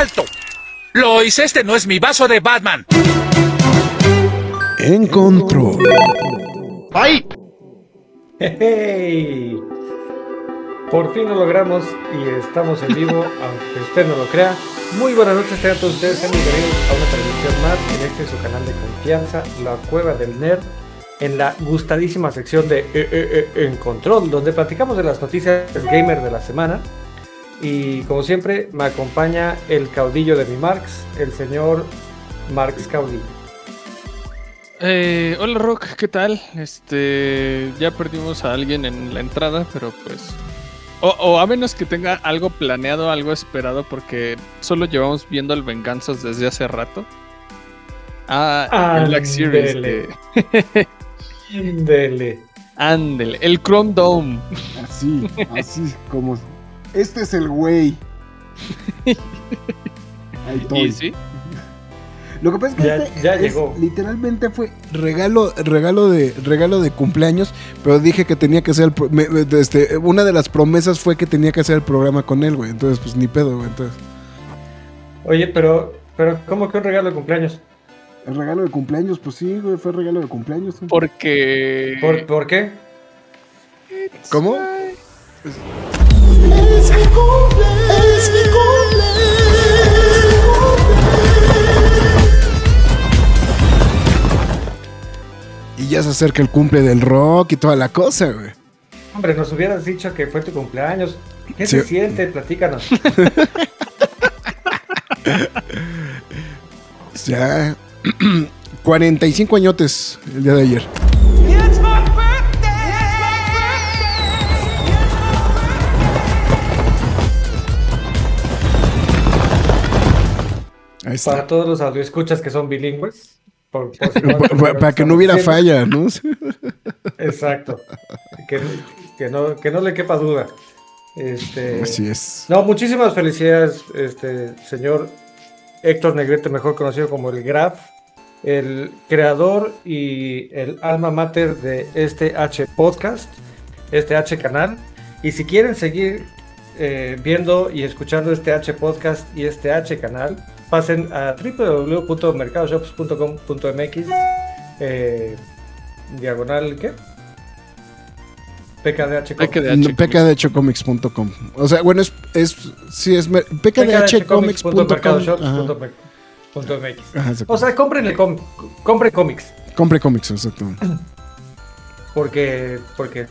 ¡Alto! Lois, este no es mi vaso de Batman. En control. ¡Ay! ¡Hey! Por fin lo logramos y estamos en vivo, aunque usted no lo crea. Muy buenas noches, tengan todos ustedes, sean bienvenidos a una transmisión más en este su canal de confianza, La Cueva del Nerd, en la gustadísima sección de eh, eh, eh, En Control, donde platicamos de las noticias gamer de la semana y como siempre, me acompaña el caudillo de mi Marx, el señor Marx Caudillo. Eh, hola Rock, ¿qué tal? Este, ya perdimos a alguien en la entrada, pero pues, o, a menos que tenga algo planeado, algo esperado, porque solo llevamos viendo el Venganzas desde hace rato. Ah, el Black Series. Ándele. Ándele, el Chrome Dome. Así, así como este es el güey. ¿Y sí? Lo que pasa es que este ya llegó. literalmente fue regalo, regalo de, regalo de cumpleaños, pero dije que tenía que hacer el este, una de las promesas fue que tenía que hacer el programa con él, güey. Entonces, pues ni pedo, güey. Entonces. Oye, pero, pero, ¿cómo que un regalo de cumpleaños? El regalo de cumpleaños, pues sí, güey, fue regalo de cumpleaños. Porque. ¿Por, ¿por qué? ¿Cómo? Es mi cumple, es mi cumple. Y ya se acerca el cumple del rock y toda la cosa, güey. Hombre, nos hubieras dicho que fue tu cumpleaños. ¿Qué se siente? Platícanos. ya. 45 añotes el día de ayer. Para todos los audioscuchas que son bilingües. para que no hubiera falla, ¿no? Exacto. Que, no, que no le quepa duda. Este, Así es. No, muchísimas felicidades, este señor Héctor Negrete, mejor conocido como el Graf, el creador y el alma mater de este H podcast, este H canal. Y si quieren seguir eh, viendo y escuchando este H podcast y este H canal, pasen a www.mercadoshops.com.mx eh, diagonal ¿qué? PKDH PKDHcomics.com O sea, bueno, es, es sí es pkdhcomics.com O sea, compren compre cómics. Compre cómics, exacto. Porque porque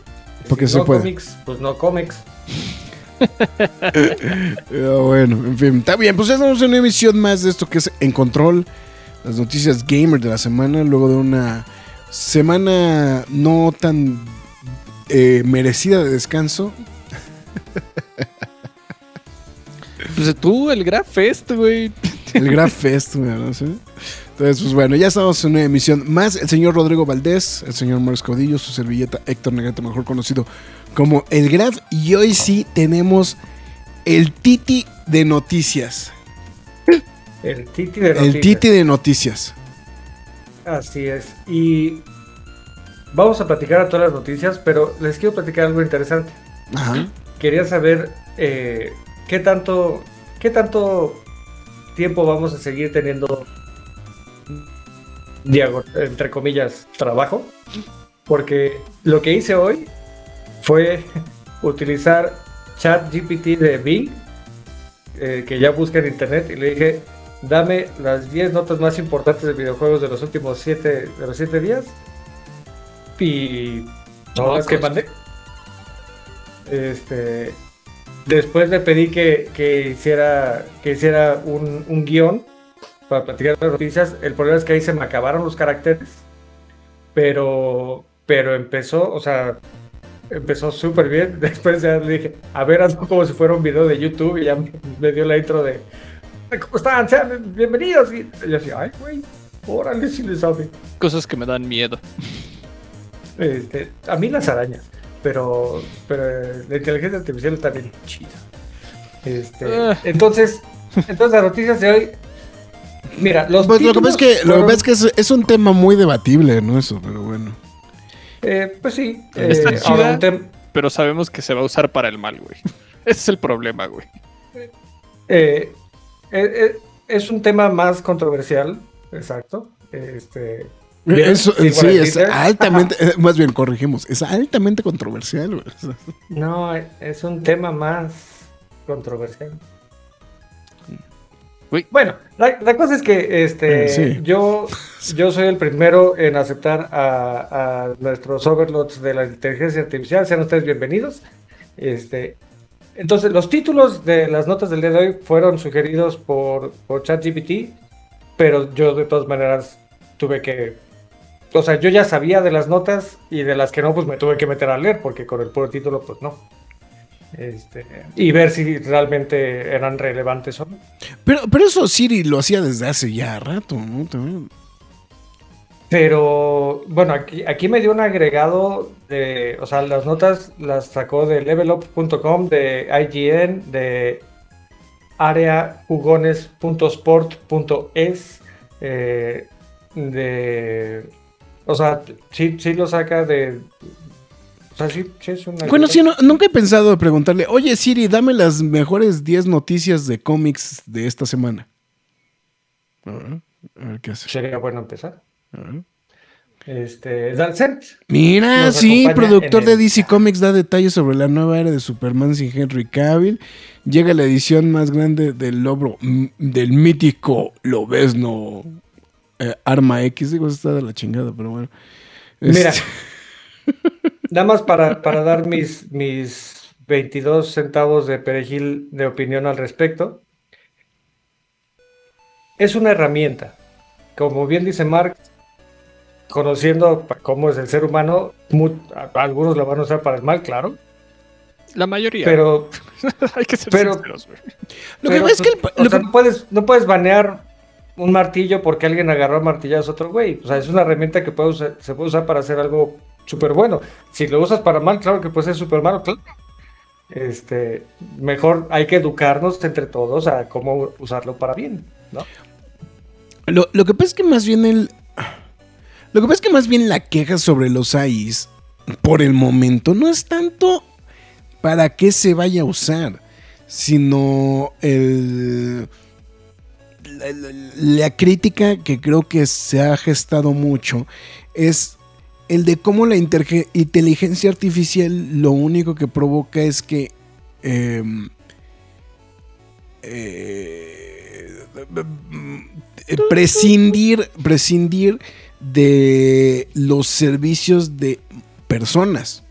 porque si se no puede. cómics, pues no cómics. Bueno, en fin, está bien. Pues ya estamos en una emisión más de esto que es En Control, las noticias gamer de la semana, luego de una semana no tan eh, merecida de descanso. Pues tú, el Graf Fest, güey. El Graf Fest, güey. Entonces, pues bueno, ya estamos en una emisión más. El señor Rodrigo Valdés, el señor Marcos Caudillo, su servilleta Héctor Negrete, mejor conocido como el Graf. Y hoy sí tenemos el Titi de noticias. El Titi de noticias. El Titi de noticias. Así es. Y vamos a platicar a todas las noticias, pero les quiero platicar algo interesante. Ajá. Quería saber eh, qué tanto, qué tanto tiempo vamos a seguir teniendo entre comillas, trabajo. Porque lo que hice hoy fue utilizar ChatGPT de Bing, eh, que ya busca en internet, y le dije, dame las 10 notas más importantes de videojuegos de los últimos 7 de los 7 días. Y no las que mandé. Este, después le pedí que, que hiciera, que hiciera un, un guion para platicar las noticias. El problema es que ahí se me acabaron los caracteres, pero, pero empezó, o sea, empezó súper bien. Después ya le dije, a ver, hazlo como si fuera un video de YouTube y ya me, dio la intro de ¿Cómo están? Sean bienvenidos. Y yo así, ay, güey, órale si le sabe. Cosas que me dan miedo. Este, a mí las arañas, pero, pero eh, la inteligencia artificial está bien chida. Este, Ah. entonces, entonces las noticias de hoy. Mira, los Pues lo que pasa es que, lo que, pasa es, que es, es un tema muy debatible, ¿no? Eso, pero bueno. Eh, pues sí. Está eh, chida. Pero sabemos que se va a usar para el mal, güey. Ese es el problema, güey. eh, eh, eh, es un tema más controversial, exacto. Este, Eso, sí, en es altamente, más bien corregimos, es altamente controversial. güey. No, es un tema más controversial. Uy. Bueno, la, la cosa es que este, Eh, sí. yo, yo soy el primero en aceptar a, a nuestros overlords de la inteligencia artificial. Sean ustedes bienvenidos. Este, entonces, los títulos de las notas del día de hoy fueron sugeridos por, por ChatGPT, pero yo de todas maneras tuve que... O sea, yo ya sabía de las notas y de las que no, pues me tuve que meter a leer, porque con el puro título, pues no. Este, y ver si realmente eran relevantes o no. Pero, pero eso Siri lo hacía desde hace ya rato, ¿no? También. Pero bueno, aquí, aquí me dio un agregado de, o sea, las notas las sacó de levelup.com, de IGN, de areajugones.sport.es, eh, de, o sea, sí, sí lo saca de, sea, sí, sí es una... Bueno, sí, no- nunca he pensado en preguntarle, oye Siri, dame las mejores 10 noticias de cómics de esta semana. A ver, a ver qué hace. Sería bueno empezar. A ver. Este, Dalcent. Mira, Nos sí, productor de DC Comics da detalles sobre la nueva era de Superman sin Henry Cavill. Llega la edición más grande del logro del mítico Lobesno eh, Arma X. Digo, está de la chingada, pero bueno. Mira, Este, nada más para, para dar mis, mis 22 centavos de perejil de opinión al respecto. Es una herramienta. Como bien dice Mark, conociendo cómo es el ser humano, a- algunos la van a usar para el mal, claro, La mayoría. pero hay que ser pero- sinceros, güey. lo que Pero, pasa es que el o sea, que- puedes, no puedes banear un martillo porque alguien agarró a martillazos a otro güey. O sea, es una herramienta que puede usar- se puede usar para hacer algo súper bueno. Si lo usas para mal, claro que puede ser súper malo, claro. Este, mejor hay que educarnos entre todos a cómo usarlo para bien, ¿no? Lo, lo que pasa es que más bien el. Lo que pasa es que más bien la queja sobre los AIs, por el momento, no es tanto para qué se vaya a usar, sino el. La, la- la crítica que creo que se ha gestado mucho es el de cómo la inteligencia artificial lo único que provoca es que em, eh, eh, prescindir, prescindir de los servicios de personas.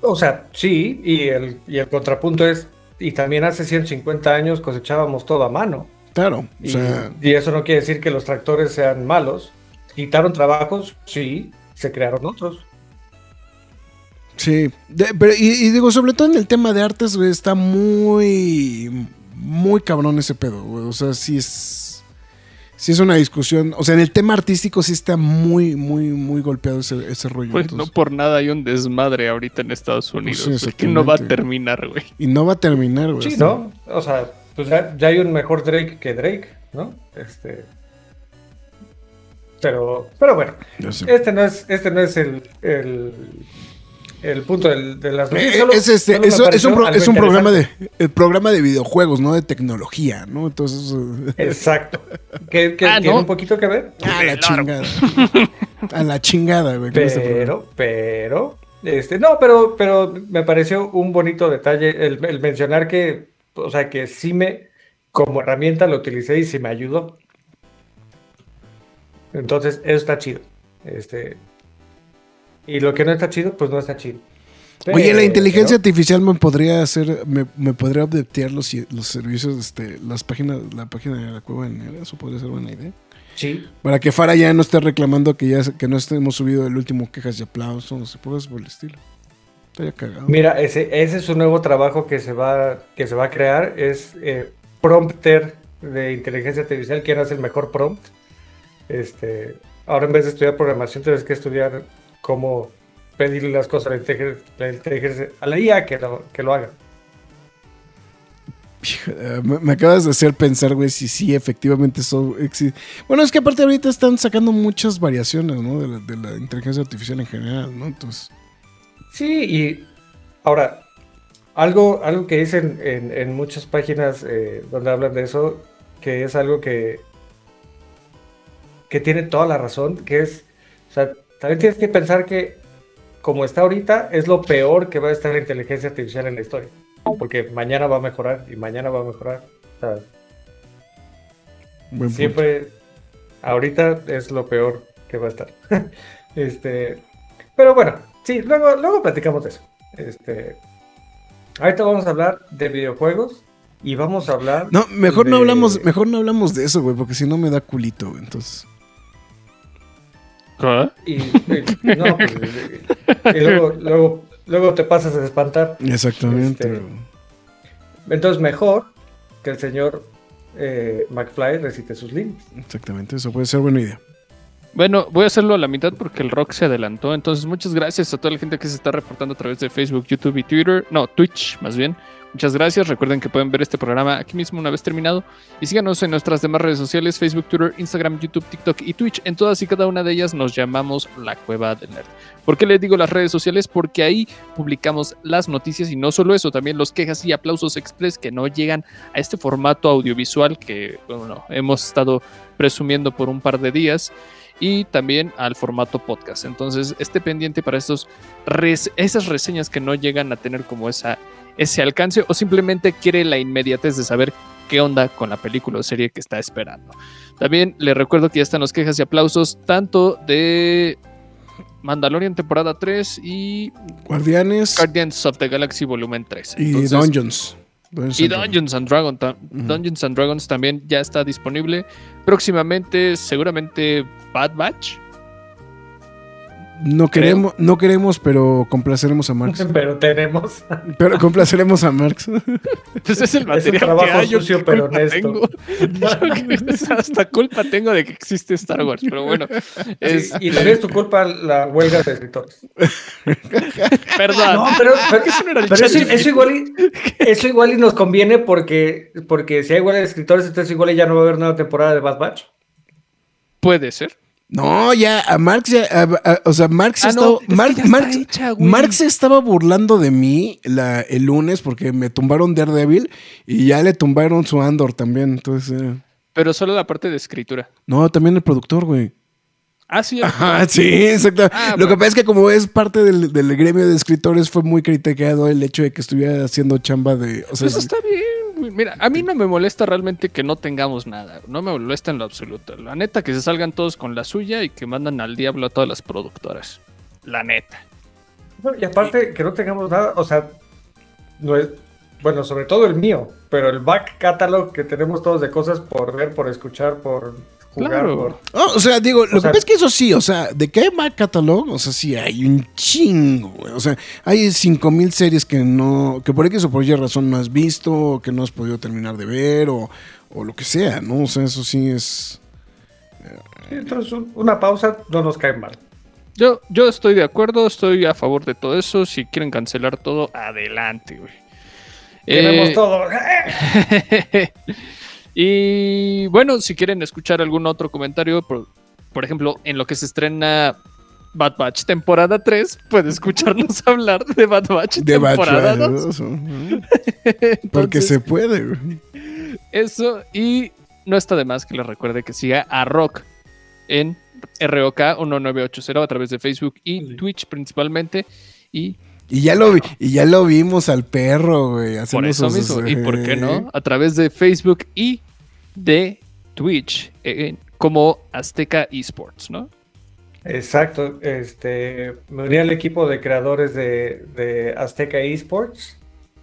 O sea, sí, y el, y el contrapunto es, y también hace 150 años cosechábamos todo a mano. Claro, o Y, sea, y eso no quiere decir que los tractores sean malos. Quitaron trabajos, sí, se crearon otros. sí. De- pero, y, y digo, sobre todo en el tema de artes, güey, está muy, muy cabrón ese pedo, güey. O sea, sí es, sí es una discusión. O sea, en el tema artístico sí está muy, muy, muy golpeado ese, ese rollo. Pues no por nada hay un desmadre ahorita en Estados Unidos. Pues sí, que no va a terminar, güey. Y no va a terminar, güey. Sí, ¿no? O sea, pues ya, ya hay un mejor Drake que Drake, ¿no? Este. Pero, pero bueno, este no es, este no es el, el, el punto del- de las Eh, noticias. Solo- es, este, es, es un, pro- es un programa de el programa de videojuegos, no de tecnología, ¿no? Entonces eh, Exacto. Que, que Ah, tiene ¿no? un poquito que ver. a la chingada. A la chingada, güey. este. Pero, pero, este, no, pero, pero me pareció un bonito detalle el, el mencionar que, o sea, que sí me, como herramienta lo utilicé y sí me ayudó. Entonces, eso está chido. Este, y lo que no está chido, pues no está chido. Oye, la Pero- inteligencia artificial me podría hacer, me, me podría updatear los, los servicios, este, las páginas, la página de la cueva de Nera, eso podría ser buena idea. Sí, Para que Fara ya no esté reclamando que ya que no estemos subido el último quejas y aplausos, no sé, cosas por el estilo. Estaría cagado. Mira, ese, ese es un nuevo trabajo que se va, que se va a crear. Es eh, prompter de inteligencia artificial. ¿Quién hace el mejor prompt? Este, ahora en vez de estudiar programación, tienes que estudiar cómo pedirle las cosas a la inteligencia, a la IA que lo, que lo haga. Me, me acabas de hacer pensar, güey, si sí, efectivamente eso existe. Bueno, es que aparte ahorita están sacando muchas variaciones, ¿no? De la, de la inteligencia artificial en general, ¿no? Entonces, Sí, y ahora, algo, algo que dicen en, en muchas páginas eh, donde hablan de eso, que es algo que, que tiene toda la razón, que es, o sea, también tienes que pensar que como está ahorita, es lo peor que va a estar la inteligencia artificial en la historia. Porque mañana va a mejorar y mañana va a mejorar. Punto. siempre, ahorita es lo peor que va a estar. este, pero bueno, sí, luego, luego platicamos de eso. Este, ahorita vamos a hablar de videojuegos y vamos a hablar. No, mejor no hablamos, mejor no hablamos de eso, güey, porque si no me da culito, güey. Entonces, Y, y- no, pues, y- y luego, luego, luego te pasas a espantar. exactamente. Este-. Entonces, mejor que el señor eh, McFly recite sus líneas. Exactamente, eso puede ser buena idea. Bueno, voy a hacerlo a la mitad porque el rock se adelantó. Entonces, muchas gracias a toda la gente que se está reportando a través de Facebook, YouTube y Twitter. No, Twitch, más bien. Muchas gracias. Recuerden que pueden ver este programa aquí mismo una vez terminado. Y síganos en nuestras demás redes sociales: Facebook, Twitter, Instagram, YouTube, TikTok y Twitch. En todas y cada una de ellas nos llamamos La Cueva del Nerd. ¿Por qué les digo las redes sociales? Porque ahí publicamos las noticias y no solo eso, también los quejas y aplausos express que no llegan a este formato audiovisual que bueno, hemos estado presumiendo por un par de días y también al formato podcast. Entonces, esté pendiente para estos esas reseñas que no llegan a tener como esa, ese alcance o simplemente quiere la inmediatez de saber qué onda con la película o serie que está esperando. También les recuerdo que ya están los quejas y aplausos tanto de Mandalorian temporada 3 y Guardianes Guardians of the Galaxy volumen 3. y Entonces, Dungeons. Dungeons y. Dungeons and, Dragon, ta-. Dungeons and Dragons también ya está disponible. Próximamente, seguramente Bad Batch. No queremos, no queremos, pero complaceremos a Marx. Pero tenemos. Pero complaceremos a Marx. Pues es el material trabajo que hay. yo sucio, pero honesto. Hasta culpa tengo de que existe Star Wars, pero bueno. Es, Y también es tu culpa la huelga de escritores. Perdón. No, pero, pero, pero eso, eso igual y, eso igual y nos conviene porque, porque si hay huelga de escritores, entonces igual y ya no va a haber nueva temporada de Bad Batch. Puede ser. No, ya, a Marx ya, a- a- o sea, Marx, Ah, estaba, no, es Marx, hecha. Marx se estaba burlando de mí la, el lunes porque me tumbaron Daredevil y ya le tumbaron su Andor también. Entonces, eh, Pero solo la parte de escritura. no, también el productor, güey. Ah, sí. Ajá, sí, exacto. Ah, Lo que pasa es que como es parte del, del gremio de escritores, fue muy criticado el hecho de que estuviera haciendo chamba de... O sea, Eso está bien. Mira, a mí no me molesta realmente que no tengamos nada. No me molesta en lo absoluto. La neta, que se salgan todos con la suya y que mandan al diablo a todas las productoras. La neta. Y aparte, que no tengamos nada, o sea, no es, bueno, sobre todo el mío, pero el back catalog que tenemos todos de cosas por ver, por escuchar, por jugar, Claro. por... Oh, o sea, digo, lo que pasa es que eso sí, o sea, de que hay back catalog, o sea, sí hay un chingo, güey. O sea, hay 5000 series que no, que por X o por Y razón no has visto, o que no has podido terminar de ver, o, o lo que sea, ¿no? O sea, eso sí es. Sí, Entonces, un- una pausa no nos cae mal. Yo, yo estoy de acuerdo, estoy a favor de todo eso. Si quieren cancelar todo, adelante, güey. Queremos Eh, todo. y bueno, si quieren escuchar algún otro comentario, por, por ejemplo, en lo que se estrena Bad Batch temporada 3, puede escucharnos hablar de Bad Batch De temporada Batch, 2. ¿no? Porque Entonces, se puede. Eso, y no está de más que les recuerde que siga a Rock en ROK 1980 a través de Facebook y Twitch principalmente. Y Y ya lo vi, y ya lo vimos al perro, güey. por eso sus, mismo, ¿y por qué eh, no? A través de Facebook y de Twitch, eh, como Azteca Esports, ¿no? Exacto, este, me uní al equipo de creadores de, de Azteca Esports.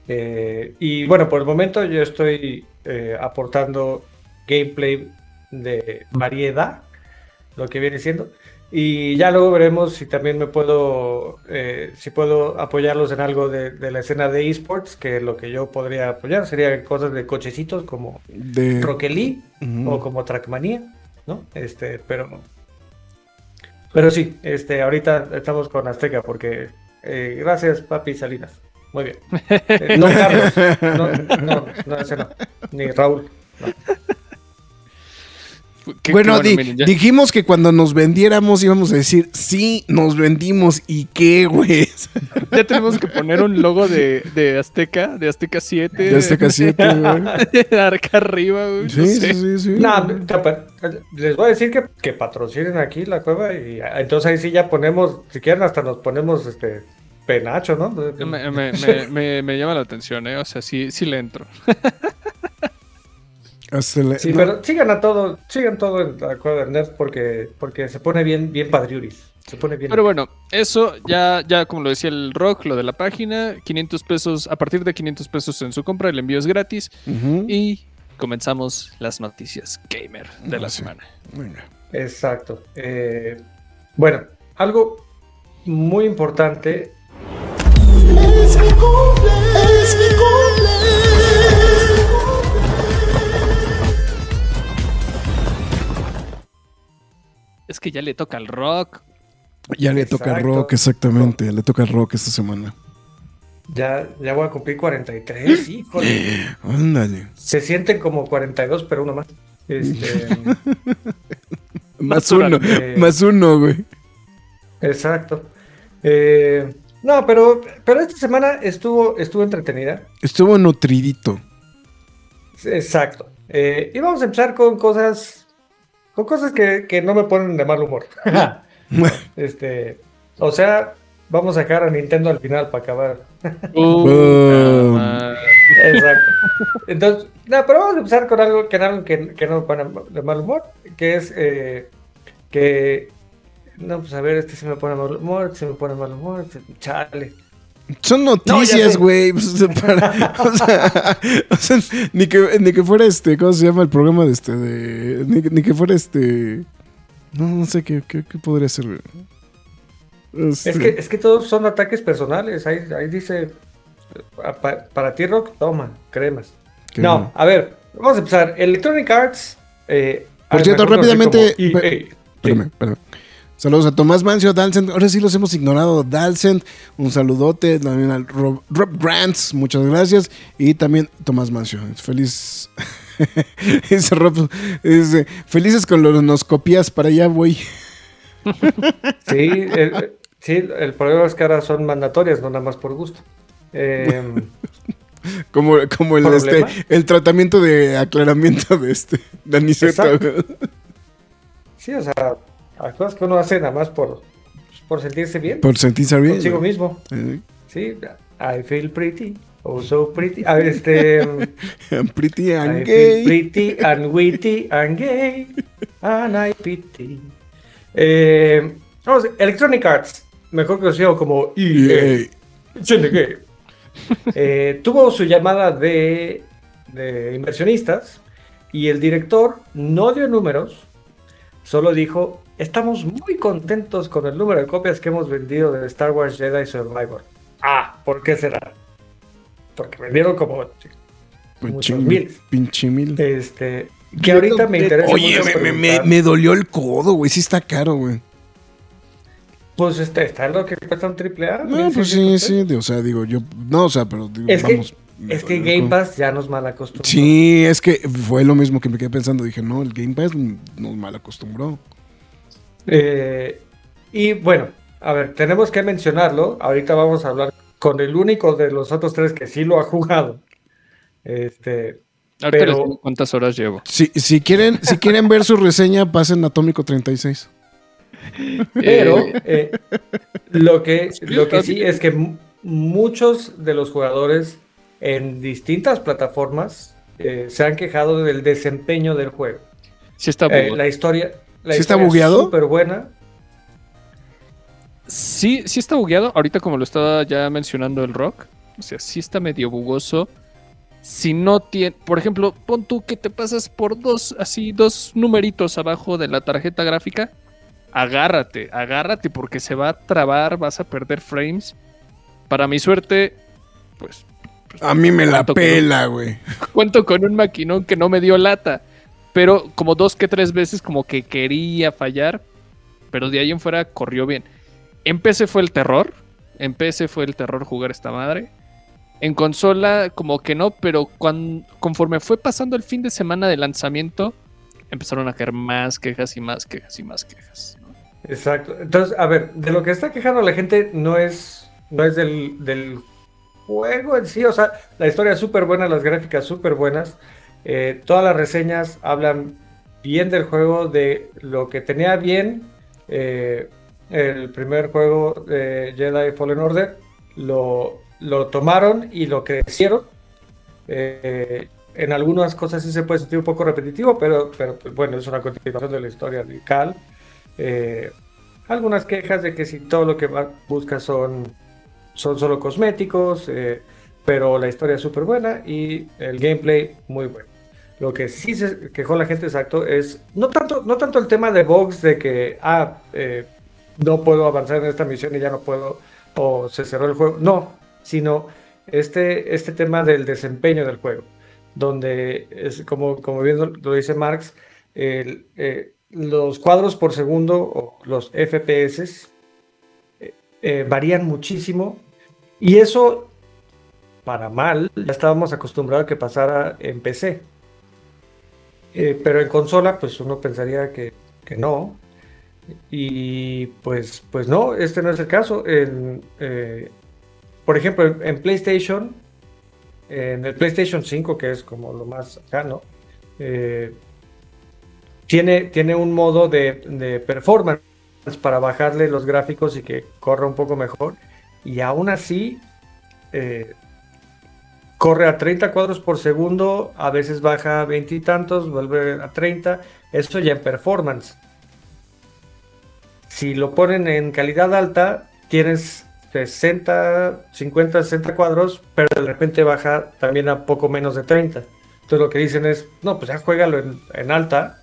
eh, y bueno, por el momento yo estoy eh, aportando gameplay de variedad, lo que viene siendo. Y ya luego veremos si también me puedo, eh, si puedo apoyarlos en algo de, de la escena de esports, que lo que yo podría apoyar sería cosas de cochecitos como De... Rocket o como Trackmania, ¿no? Este, pero, pero sí, este, ahorita estamos con Azteca porque eh, gracias, papi Salinas. Muy bien. Eh, don Carlos. No, no, no, ese no. Ni Raúl. Qué- bueno, qué di- miren, ya- dijimos que cuando nos vendiéramos íbamos a decir, sí, nos vendimos. ¿Y qué, güey? Ya tenemos que poner un logo de, de Azteca, de Azteca 7. De este casito, güey. Arca arriba, güey. no Sí, sé. sí, sí, sí. No, les voy a decir que, que patrocinen aquí la cueva y entonces ahí sí ya ponemos, si quieren hasta nos ponemos este penacho, ¿no? Me, me- me- me- me llama la atención, ¿eh? O sea, sí, sí le entro. Sí, no, pero sigan a todo, sigan todo en la cueva del nerd porque, porque se pone bien, bien padriuris. Se pone bien. Pero bueno, eso ya, ya como lo decía el rock, lo de la página, 500 pesos, a partir de 500 pesos en su compra, el envío es gratis. Y comenzamos las noticias gamer de la Ah, sí. semana. Venga. Exacto. Eh, bueno, algo muy importante. Es mi cumple, es mi cumple. Es que ya le toca al rock. Ya le toca Exacto. rock, exactamente. Le toca rock esta semana. Ya, ya voy a cumplir 43, híjole. Ándale. Se sienten como 42, pero uno más. Este, Más uno, Eh, más uno, güey. exacto. Eh, no, pero, pero esta semana estuvo, estuvo entretenida. Estuvo nutridito. Exacto. Eh, y vamos a empezar con cosas, cosas que, que no me ponen de mal humor. este, o sea, vamos a sacar a Nintendo al final para acabar. Exacto. Entonces, no, pero vamos a empezar con algo que, que, que no me pone de mal humor, que es eh, que, no, pues a ver, este se me pone mal humor, este se me pone mal humor, este- chale. Son noticias, güey. para- o, sea, o sea, ni que, ni que fuera este, ¿cómo se llama el programa de este? De, ni, ni que fuera este. No, no sé qué, qué, qué podría ser, güey. Este, Es que, es que todos son ataques personales, ahí, ahí dice, "Pa- pa- para ti, Rock, toma, cremas. No, a ver, vamos a empezar. Electronic Arts. eh, Por cierto, rápidamente, pe- Espérame, espérame. Saludos a Tomás Mancio, Dalcent. Ahora sí los hemos ignorado. Dalcent, un saludote. También al Rob, Rob Grants, muchas gracias. Y también Tomás Mancio. Feliz. dice Rob, dice, felices con los nos copias para allá voy. Sí, eh, sí, el problema es que ahora son mandatorias, no nada más por gusto. Eh, Como, como el, este, el tratamiento de aclaramiento de este de sí, o sea, hay cosas que uno hace nada más por, por sentirse bien Por sentirse bien. consigo mismo. Eh, Sí, I feel pretty, oh so pretty. A ver, este, I'm pretty and I gay. feel pretty and witty and gay and I pity. Eh, vamos, Electronic Arts, mejor conocido como EA. Siente que, eh, tuvo su llamada de, de inversionistas y el director no dio números, solo dijo, estamos muy contentos con el número de copias que hemos vendido de Star Wars Jedi Survivor. Ah, ¿por qué será? Porque vendieron como pinche muchos mil. Pinche mil. Este, que ahorita me interesa Oye, mucho me, me- me dolió el codo, güey. Sí está caro, güey. Pues este, está lo que cuesta un triple A. No, pues sí, sí. de- O sea, digo, yo. No, o sea, pero digo, Es que- vamos. me Es que Game. Pass ya nos mal acostumbró. Sí, es que fue lo mismo que me quedé pensando. Dije, no, el Game Pass nos mal acostumbró. Eh, y bueno, a ver, tenemos que mencionarlo. Ahorita vamos a hablar con el único de los otros tres que sí lo ha jugado. Este, ahorita Pero- les digo cuántas horas llevo. Si, si, quieren, si quieren ver su reseña, pasen Atómico 36. pero Eh, eh, lo que, Sí, lo que sí es que muchos de los jugadores en distintas plataformas eh, se han quejado del desempeño del juego. sí está Eh, la historia, la ¿Sí está bugueado? súper buena. Sí, sí está bugueado. Ahorita como lo estaba ya mencionando el rock. O sea, sí está medio bugoso. Si no tiene, por ejemplo, pon tú que te pasas por dos, así, dos numeritos abajo de la tarjeta gráfica. agárrate, agárrate porque se va a trabar, vas a perder frames. Para mi suerte, pues A mí me la pela, güey. cuento con un maquinón que no me dio lata. Pero como dos que tres veces como que quería fallar. Pero de ahí en fuera corrió bien. En PC fue el terror. En PC fue el terror jugar esta madre. En consola como que no, pero cuan- conforme fue pasando el fin de semana de lanzamiento, empezaron a caer más quejas y más quejas y más quejas. Exacto. Entonces, a ver, de lo que está quejando la gente no es, no es del, del juego en sí. O sea, la historia es súper buena, las gráficas súper buenas. Eh, todas las reseñas hablan bien del juego, de lo que tenía bien eh, el primer juego de Jedi Fallen Order. Lo, lo tomaron y lo crecieron. Eh, en algunas cosas sí se puede sentir un poco repetitivo, pero, pero pues, bueno, es una continuación de la historia de Cal. Eh, algunas quejas de que si todo lo que busca son, son solo cosméticos, pero la historia es súper buena y el gameplay muy bueno. Lo que sí se quejó la gente exacto es no tanto, no tanto el tema de bugs de que ah, eh, no puedo avanzar en esta misión y ya no puedo, o se cerró el juego. No, sino este, este tema del desempeño del juego, donde es como, como bien lo, dice Marx, el, eh, los cuadros por segundo o los FPS eh, eh, varían muchísimo y eso para mal ya estábamos acostumbrados a que pasara en PC. Eh, pero en consola pues uno pensaría que, que no y pues, pues no, este no es el caso. Eh, por ejemplo, en, PlayStation, en el PlayStation 5, que es como lo más acá, ¿no? Eh, tiene, tiene un modo de, de performance para bajarle los gráficos y que corra un poco mejor. Y aún así, eh, corre a 30 cuadros por segundo, a veces baja a 20 y tantos, vuelve a 30. Eso ya en performance. Si lo ponen en calidad alta, tienes 60, 50, 60 cuadros, pero de repente baja también a poco menos de 30. Entonces lo que dicen es, no, pues ya juégalo en, en alta.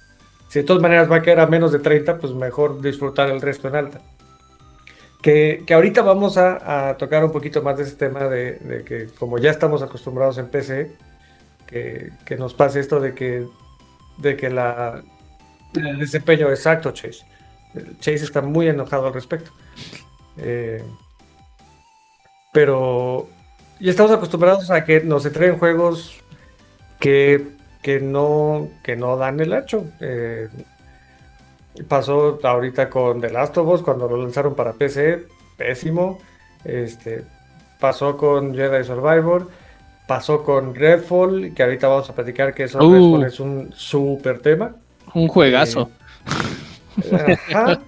Si de todas maneras va a quedar a menos de 30, pues mejor disfrutar el resto en alta. Que, que ahorita vamos a, tocar un poquito más de ese tema de, que como ya estamos acostumbrados en PC, que, que nos pase esto de que, de que la, el desempeño exacto, Chase. Chase está muy enojado al respecto. Eh, pero ya estamos acostumbrados a que nos entreguen juegos que, que, no, que no dan el ancho. Eh, pasó ahorita con The Last of Us cuando lo lanzaron para PC, pésimo. Este, pasó con Jedi Survivor. Pasó con Redfall, que ahorita vamos a platicar que eso Uh. Es un súper tema. Un juegazo. Ajá.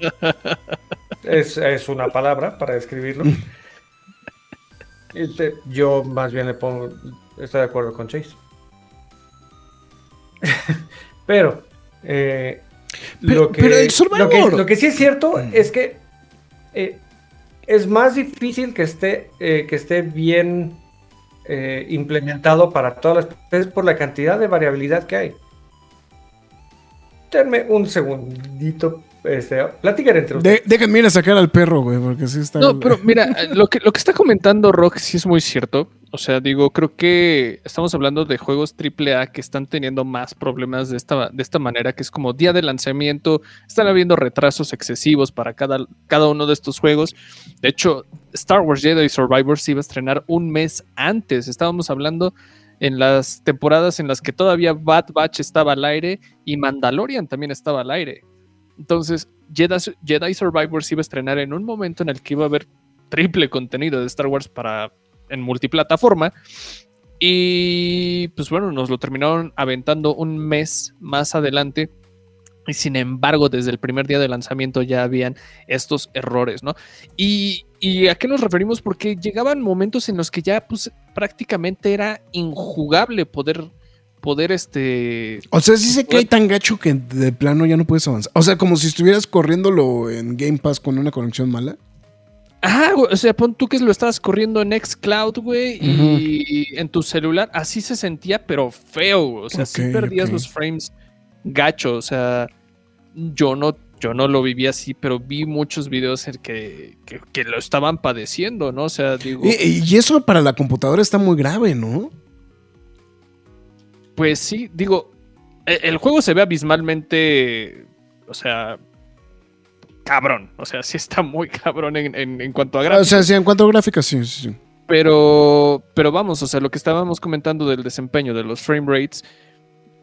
Es, es una palabra para describirlo. Este, yo más bien le pongo, estoy de acuerdo con Chase. Pero, eh, Pero- lo, que, pero el lo, que, Survivor- lo que sí es cierto es que eh, es más difícil que esté, eh, que esté bien eh, implementado para todas las es por la cantidad de variabilidad que hay. Denme un segundito. Este, platicar entre ustedes. De- déjenme ir a sacar al perro, güey, porque sí está. No, pero mira, lo que, lo que está comentando Rock sí es muy cierto. O sea, digo, creo que estamos hablando de juegos AAA que están teniendo más problemas de esta, de esta manera, que es como día de lanzamiento, están habiendo retrasos excesivos para cada, cada uno de estos juegos. De hecho, Star Wars Jedi Survivor se iba a estrenar un mes antes. Estábamos hablando en las temporadas en las que todavía Bad Batch estaba al aire y Mandalorian también estaba al aire. Entonces, Jedi, Jedi Survivor iba a estrenar en un momento en el que iba a haber triple contenido de Star Wars para en multiplataforma. Y pues bueno, nos lo terminaron aventando un mes más adelante. Y sin embargo, desde el primer día de lanzamiento ya habían estos errores, ¿no? Y, y a qué nos referimos? Porque llegaban momentos en los que ya pues prácticamente era injugable poder, poder este... O sea, sí se cae tan gacho que de plano ya no puedes avanzar. O sea, como si estuvieras corriéndolo en Game Pass con una conexión mala. Ah, güey, o sea, pon tú que lo estabas corriendo en Xcloud, güey, y en tu celular, así se sentía, pero feo, güey, o sea, sí Ok, perdías los frames gacho, o sea, yo no, yo no lo viví así, pero vi muchos videos en que, que, que lo estaban padeciendo, ¿no? O sea, digo, Y, y eso para la computadora está muy grave, ¿no? pues sí, digo, e- el juego se ve abismalmente, o sea, cabrón, o sea, sí está muy cabrón en, en- en cuanto a O gráficos. sea, sí, en cuanto a gráficas, sí, sí, sí. Pero, pero vamos, o sea, lo que estábamos comentando del desempeño, de los frame rates,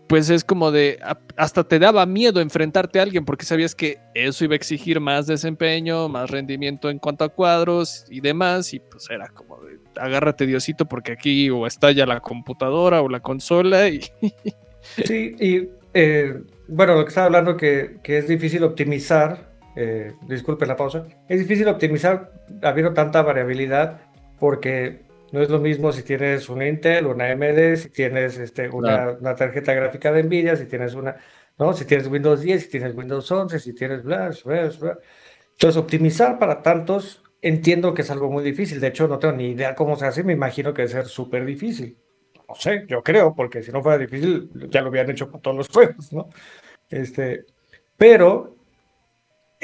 pues es como de, hasta te daba miedo enfrentarte a alguien porque sabías que eso iba a exigir más desempeño, más rendimiento en cuanto a cuadros y demás, y pues era como de, agárrate Diosito porque aquí o estalla la computadora o la consola y Sí, y eh, bueno, lo que estaba hablando que, que es difícil optimizar, eh, disculpe la pausa, es difícil optimizar habiendo tanta variabilidad porque no es lo mismo si tienes una Intel, una AMD, si tienes este, una, Claro. una tarjeta gráfica de Nvidia, si tienes una, ¿no? Si tienes Windows 10, si tienes Windows 11, si tienes. Entonces, optimizar para tantos entiendo que es algo muy difícil. De hecho, no tengo ni idea cómo se hace, me imagino que debe ser súper difícil. No sé, yo creo, porque si no fuera difícil, ya lo habían hecho con todos los juegos, ¿no? Este, pero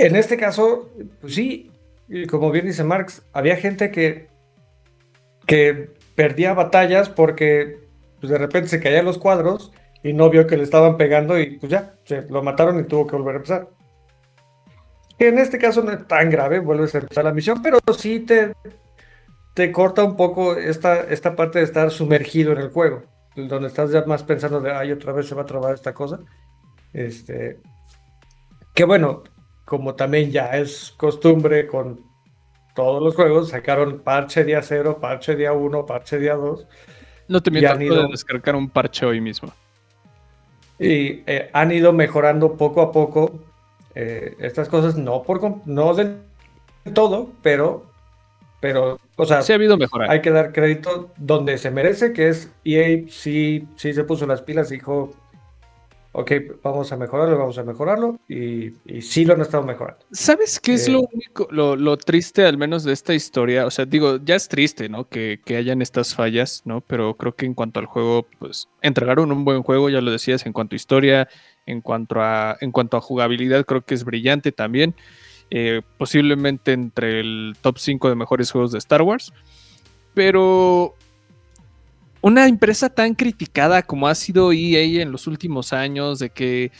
en este caso, pues sí, como bien dice Marx, había gente que, que perdía batallas porque pues, de repente se caían los cuadros y no vio que le estaban pegando y pues ya, se lo mataron y tuvo que volver a empezar. En este caso no es tan grave, vuelves a empezar la misión, pero sí te, te corta un poco esta, esta parte de estar sumergido en el juego, donde estás ya más pensando de, ay, otra vez se va a trabar esta cosa. Este, que bueno, como también ya es costumbre con todos los juegos, sacaron parche día 0, parche día 1, parche día 2, no te mientas, ido- puedes descargar un parche hoy mismo. y eh, han ido mejorando poco a poco eh, estas cosas, no, por, no del todo, pero, pero, o sea, Sí ha habido mejora. hay que dar crédito donde se merece, que es EA sí, sí se puso las pilas dijo, ok, vamos a mejorarlo, vamos a mejorarlo, y, y sí lo han estado mejorando. ¿Sabes qué es Eh, lo único, lo, lo triste al menos de esta historia? O sea, digo, ya es triste, ¿no? Que, que hayan estas fallas, ¿no? Pero creo que en cuanto al juego, pues entregaron un buen juego, ya lo decías, en cuanto a historia, en cuanto a, en cuanto a jugabilidad, creo que es brillante también. Eh, posiblemente entre el top 5 de mejores juegos de Star Wars. Pero una empresa tan criticada como ha sido EA en los últimos años, de que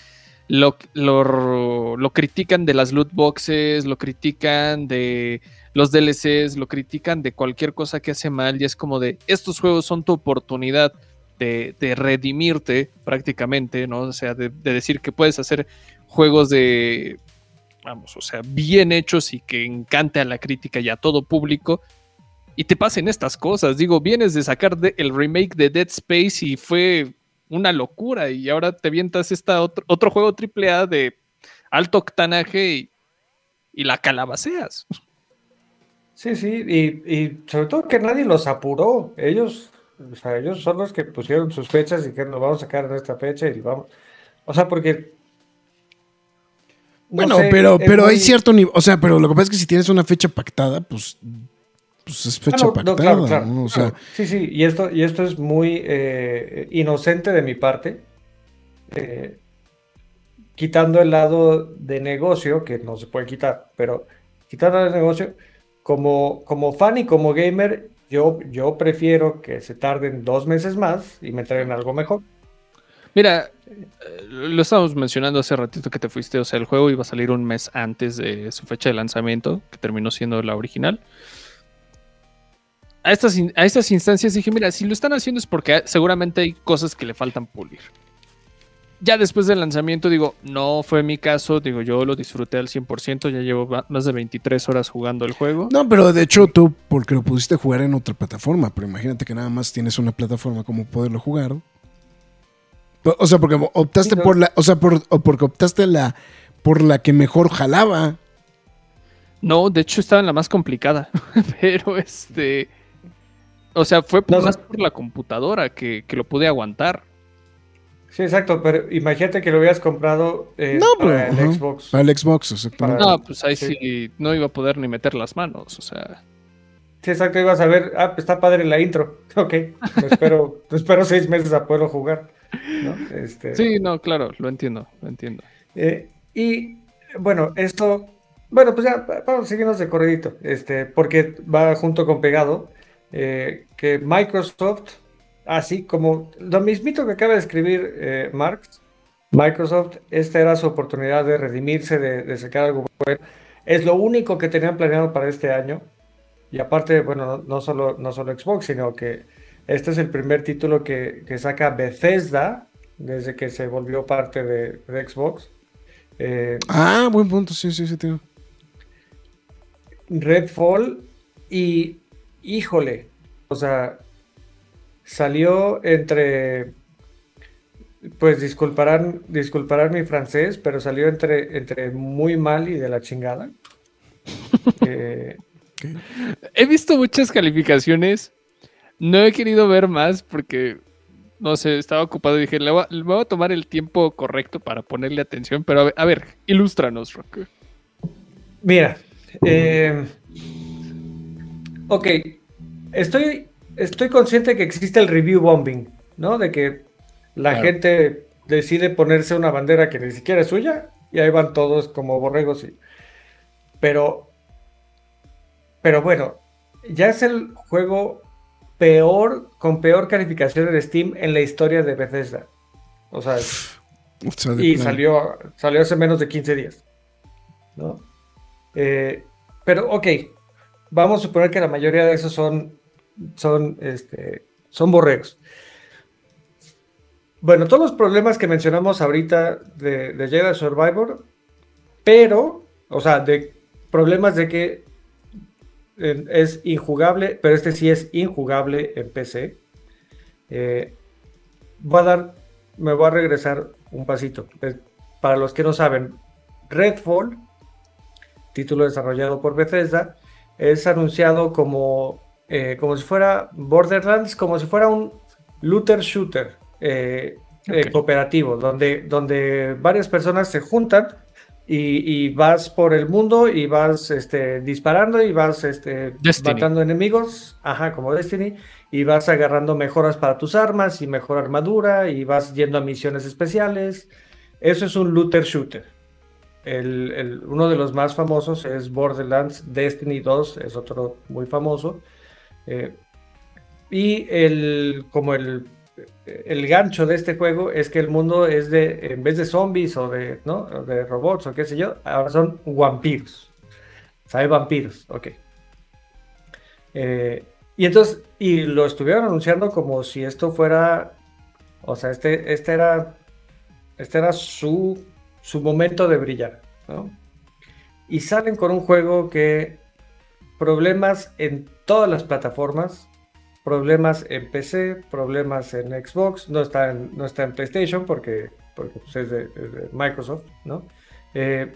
lo, lo, critican de las loot boxes, lo critican de los DLCs, lo critican de cualquier cosa que hace mal y es como de, estos juegos son tu oportunidad de, de redimirte prácticamente, ¿no? O sea, de, de decir que puedes hacer juegos de, vamos, o sea, bien hechos y que encante a la crítica y a todo público. Y te pasen estas cosas, digo, vienes de sacar de- el remake de Dead Space y fue una locura y ahora te vientas esta otro, otro juego AAA de alto octanaje y, y la calabaceas. Sí, sí, y, y sobre todo que nadie los apuró. Ellos, o sea, ellos son los que pusieron sus fechas y que nos vamos a sacar en esta fecha y vamos. O sea, porque. no Bueno, sé, pero, es pero hay cierto nivel. O sea, pero lo que pasa es que si tienes una fecha pactada, pues, pues es Ah, fecha no, no, pactada. claro, claro, ¿no? O sea, claro. Sí, sí, y esto, y esto es muy eh, inocente de mi parte. eh, quitando el lado de negocio, que no se puede quitar, pero quitando el negocio, como, como fan y como gamer, yo, yo prefiero que se tarden dos meses más y me traigan algo mejor. Mira, eh, lo estábamos mencionando hace ratito que te fuiste, o sea, el juego iba a salir un mes antes de su fecha de lanzamiento, que terminó siendo la original. A estas, a estas instancias dije, mira, si lo están haciendo es porque seguramente hay cosas que le faltan pulir. Ya después del lanzamiento digo, no fue mi caso, digo, yo lo disfruté al 100%, ya llevo más de 23 horas jugando el juego. no, pero de hecho tú, porque lo pudiste jugar en otra plataforma, pero imagínate que nada más tienes una plataforma como poderlo jugar. O sea, porque optaste por la, o sea, por, o porque optaste la, por la que mejor jalaba. No, de hecho estaba en la más complicada, pero este... O sea, fue No, más por la computadora que, que lo pude aguantar. Sí, exacto, pero imagínate que lo hubieras comprado eh, No, pero para el ajá, Xbox. Para el Xbox, exactamente. Para- No, pues ahí sí. sí. no iba a poder ni meter las manos, o sea. Sí, exacto, ibas a ver, ah, pues está padre la intro. Ok, me espero, espero seis meses a poderlo jugar. ¿no? Este, Sí, no, claro, lo entiendo, lo entiendo. Eh, y bueno, esto, bueno, pues ya vamos a seguirnos de corredito, este, porque va junto con pegado, eh, que Microsoft, así como lo mismito que acaba de escribir eh, Marx, Microsoft, esta era su oportunidad de redimirse, de, de sacar algo bueno. Es lo único que tenían planeado para este año. Y aparte, bueno, no, no solo, no solo Xbox, sino que este es el primer título que, que saca Bethesda desde que se volvió parte de, de Xbox. Eh, Ah, buen punto, sí, sí, sí, tío. Redfall y híjole, o sea, salió entre, pues disculparán, disculparán mi francés, pero salió entre, entre muy mal y de la chingada. Eh, He visto muchas calificaciones. No he querido ver más porque, no sé, estaba ocupado y dije, le voy, a, le voy a tomar el tiempo correcto para ponerle atención. Pero a ver, a ver ilústranos, Rock. Mira, eh, ok, estoy, estoy consciente que existe el review bombing, ¿no? De que la Claro. gente decide ponerse una bandera que ni siquiera es suya y ahí van todos como borregos. Y... Pero, pero bueno, ya es el juego peor, con peor calificación en Steam en la historia de Bethesda. O sea, y salió, salió hace menos de 15 días. ¿no? Eh, pero, ok, vamos a suponer que la mayoría de esos son, son, este, son borregos. Bueno, todos los problemas que mencionamos ahorita de, de Jedi Survivor, pero, o sea, de problemas de que eh, es injugable, pero este sí es injugable en PC. Eh, voy a dar, me voy a regresar un pasito. Para los que no saben, Redfall, título desarrollado por Bethesda, es anunciado como, eh, como si fuera Borderlands, como si fuera un looter shooter eh, eh, cooperativo, donde, donde varias personas se juntan y, y vas por el mundo y vas este, disparando y vas este, Destiny. matando enemigos, ajá, como Destiny, y vas agarrando mejoras para tus armas y mejor armadura y vas yendo a misiones especiales. Eso es un looter shooter. Uno de los más famosos es Borderlands Destiny 2, es otro muy famoso. Eh, y el, como el, el gancho de este juego es que el mundo es de, en vez de zombies o de, ¿no? de robots o qué sé yo, ahora son vampiros. ¿Sabe? Vampiros, ok. Eh, y entonces, y lo estuvieron anunciando como si esto fuera, o sea, este, este era, este era su, su momento de brillar, ¿no? Y salen con un juego que problemas en todas las plataformas, problemas en PC, problemas en Xbox, no está en, no está en PlayStation porque, porque pues, es, de, es de Microsoft, ¿no? Eh,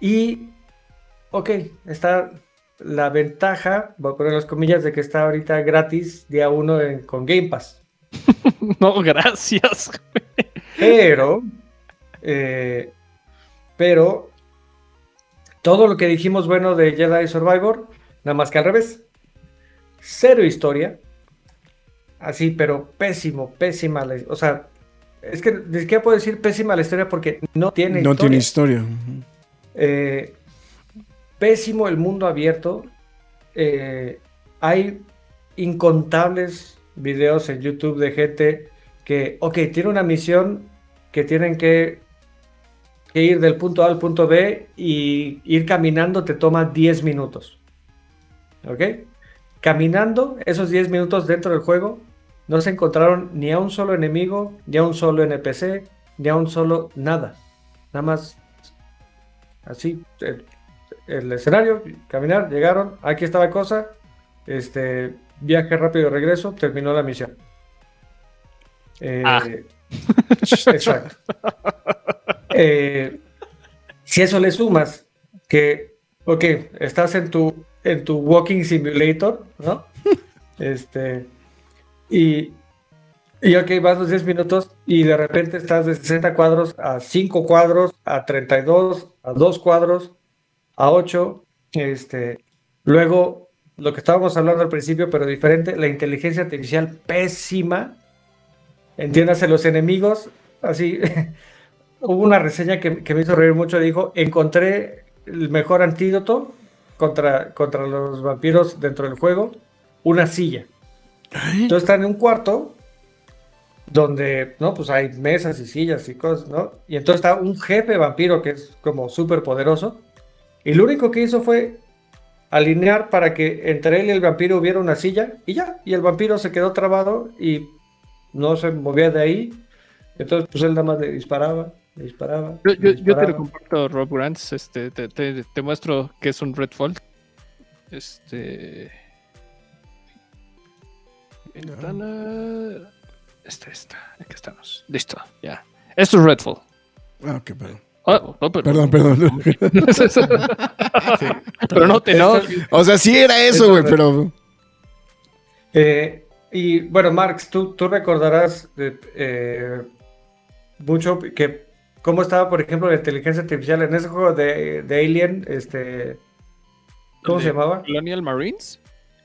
y, ok, está la ventaja, voy a poner las comillas, de que está ahorita gratis día uno en- con Game Pass. No, gracias. Pero, eh, pero, todo lo que dijimos bueno de Jedi Survivor, nada más que al revés. Cero historia. Así, pero pésimo, pésima. la- o sea, es que ni siquiera puedo decir pésima la historia porque no tiene No historia. tiene historia. Eh, pésimo el mundo abierto. Eh, hay incontables videos en YouTube de gente que, ok, tiene una misión que tienen que, que ir del punto A al punto B y ir caminando te toma 10 minutos. ¿Ok? Caminando esos 10 minutos dentro del juego, no se encontraron ni a un solo enemigo, ni a un solo NPC, ni a un solo nada. Nada más así, el, el escenario, caminar, llegaron, aquí está la cosa, este, viaje rápido, regreso, terminó la misión. Eh, Ah. Exacto. Eh, si eso le sumas que, ok, estás en tu, en tu walking simulator, ¿no? Este, y, y ok, vas los 10 minutos y de repente estás de 60 cuadros a 5 cuadros, a 32, a 2 cuadros, a 8. Este, luego, lo que estábamos hablando al principio, pero diferente, la inteligencia artificial pésima. Entiéndase, los enemigos, así. hubo una reseña que, que me hizo reír mucho. Dijo: Encontré el mejor antídoto contra, contra los vampiros dentro del juego: una silla. Entonces están en un cuarto donde, ¿no? Pues hay mesas y sillas y cosas, ¿no? Y entonces está un jefe vampiro que es como súper poderoso. Y lo único que hizo fue alinear para que entre él y el vampiro hubiera una silla y ya. Y el vampiro se quedó trabado y no se movía de ahí. Entonces, pues él nada más le disparaba, le disparaba. Yo, le yo- yo te lo comparto, Rob Grants. Este, te, te- te muestro que es un Redfall. Este. Ventana. Esta, esta. Aquí estamos. Listo, ya. Esto es Redfall. Ah, ok, perdón. Oh, oh, pero- Perdón, perdón. Sí. Pero no te no. O sea, sí era eso, güey, pero. Eh, y bueno, Marx, tú, tú recordarás de, eh, mucho que cómo estaba, por ejemplo, la inteligencia artificial en ese juego de, de Alien, este, ¿cómo se ¿De llamaba? Colonial Marines.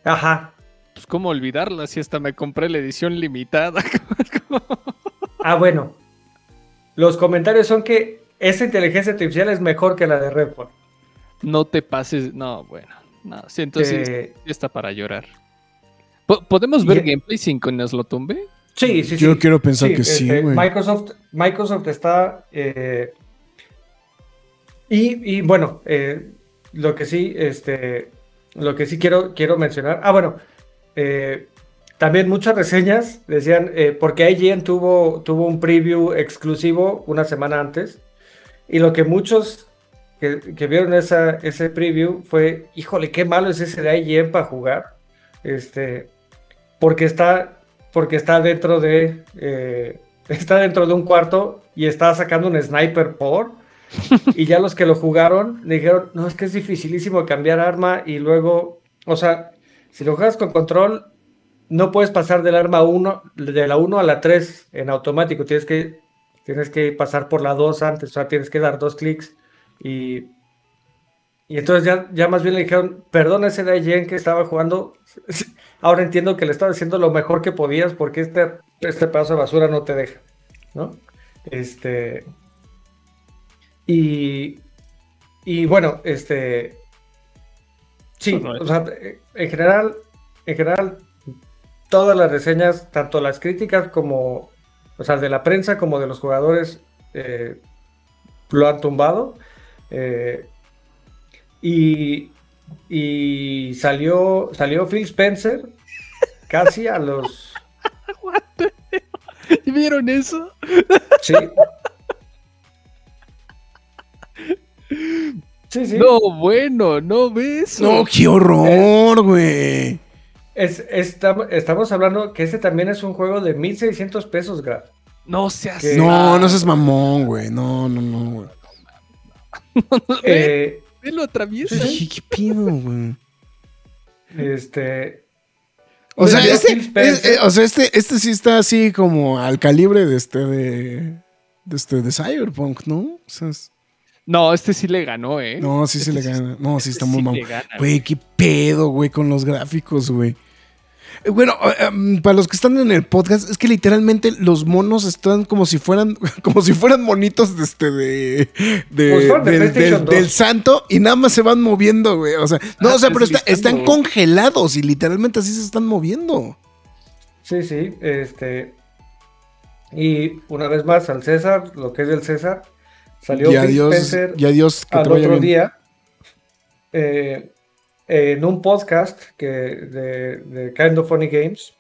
Ajá. Pues cómo olvidarla si hasta me compré la edición limitada. Ah, bueno. Los comentarios son que esa inteligencia artificial es mejor que la de Redfall. no te pases. No, bueno. No, sí, entonces Eh, está para llorar. Po- ¿Podemos ver Y- gameplay sin que nos lo tumbe? Sí, sí, sí. Yo quiero pensar que sí, este, güey. Microsoft, Microsoft está. eh, y, y bueno, eh, lo que sí, este, lo que sí quiero, quiero mencionar. Ah, bueno, eh, también muchas reseñas decían, eh, porque IGN tuvo, tuvo un preview exclusivo una semana antes, y lo que muchos que, que vieron esa, ese preview fue, híjole, qué malo es ese de IGN para jugar, este, porque está, porque está dentro de, eh, está dentro de un cuarto y está sacando un sniper por, y ya los que lo jugaron le dijeron, no, es que es dificilísimo cambiar arma y luego, o sea, si lo juegas con control, no puedes pasar del arma 1, de la 1 a la 3 en automático, tienes que, tienes que pasar por la 2 antes, o sea, tienes que dar dos clics y, y entonces ya, ya más bien le dijeron, perdona ese de IGN que estaba jugando, ahora entiendo que le estaba haciendo lo mejor que podías porque este, este pedazo de basura no te deja, ¿no? Este... Y, y bueno, este... Sí, o sea, en general, en general, todas las reseñas, tanto las críticas como, o sea, de la prensa como de los jugadores, eh, lo han tumbado. eh, y, y salió, salió Phil Spencer casi a los... ¿Vieron eso? Sí. Sí, sí. No, bueno, no ves. No, qué horror, güey. Es, estamos, estamos hablando que este también es un juego de 1600 pesos, Graf. No seas. Que- No, no seas mamón, güey. No, no, no, güey. Eh, Ve, lo atraviesa. ¿Qué pido, güey? este. O sea, este, es- eh, o sea, este, este sí está así como al calibre de este de, de este de Cyberpunk, ¿no? O sea, es- No, este sí le ganó, ¿eh? no, sí se Este le gana. No, sí este está muy sí gana, Güey, qué pedo, güey, con los gráficos, güey. Eh, Bueno, eh, em, para los que están en el podcast, es que literalmente los monos están como si fueran, como si fueran monitos de este de, de- Pues de del, PlayStation del- 2. del santo y nada más se van moviendo, güey. O sea, no, Ah, o sea, pero está- están congelados y literalmente así se están moviendo. Sí, sí. Este. Y una vez más, al César, lo que es del César, salió y adiós, Spencer y adiós, que al te vaya otro bien. día eh, en un podcast que, de, de Kind of Funny Games.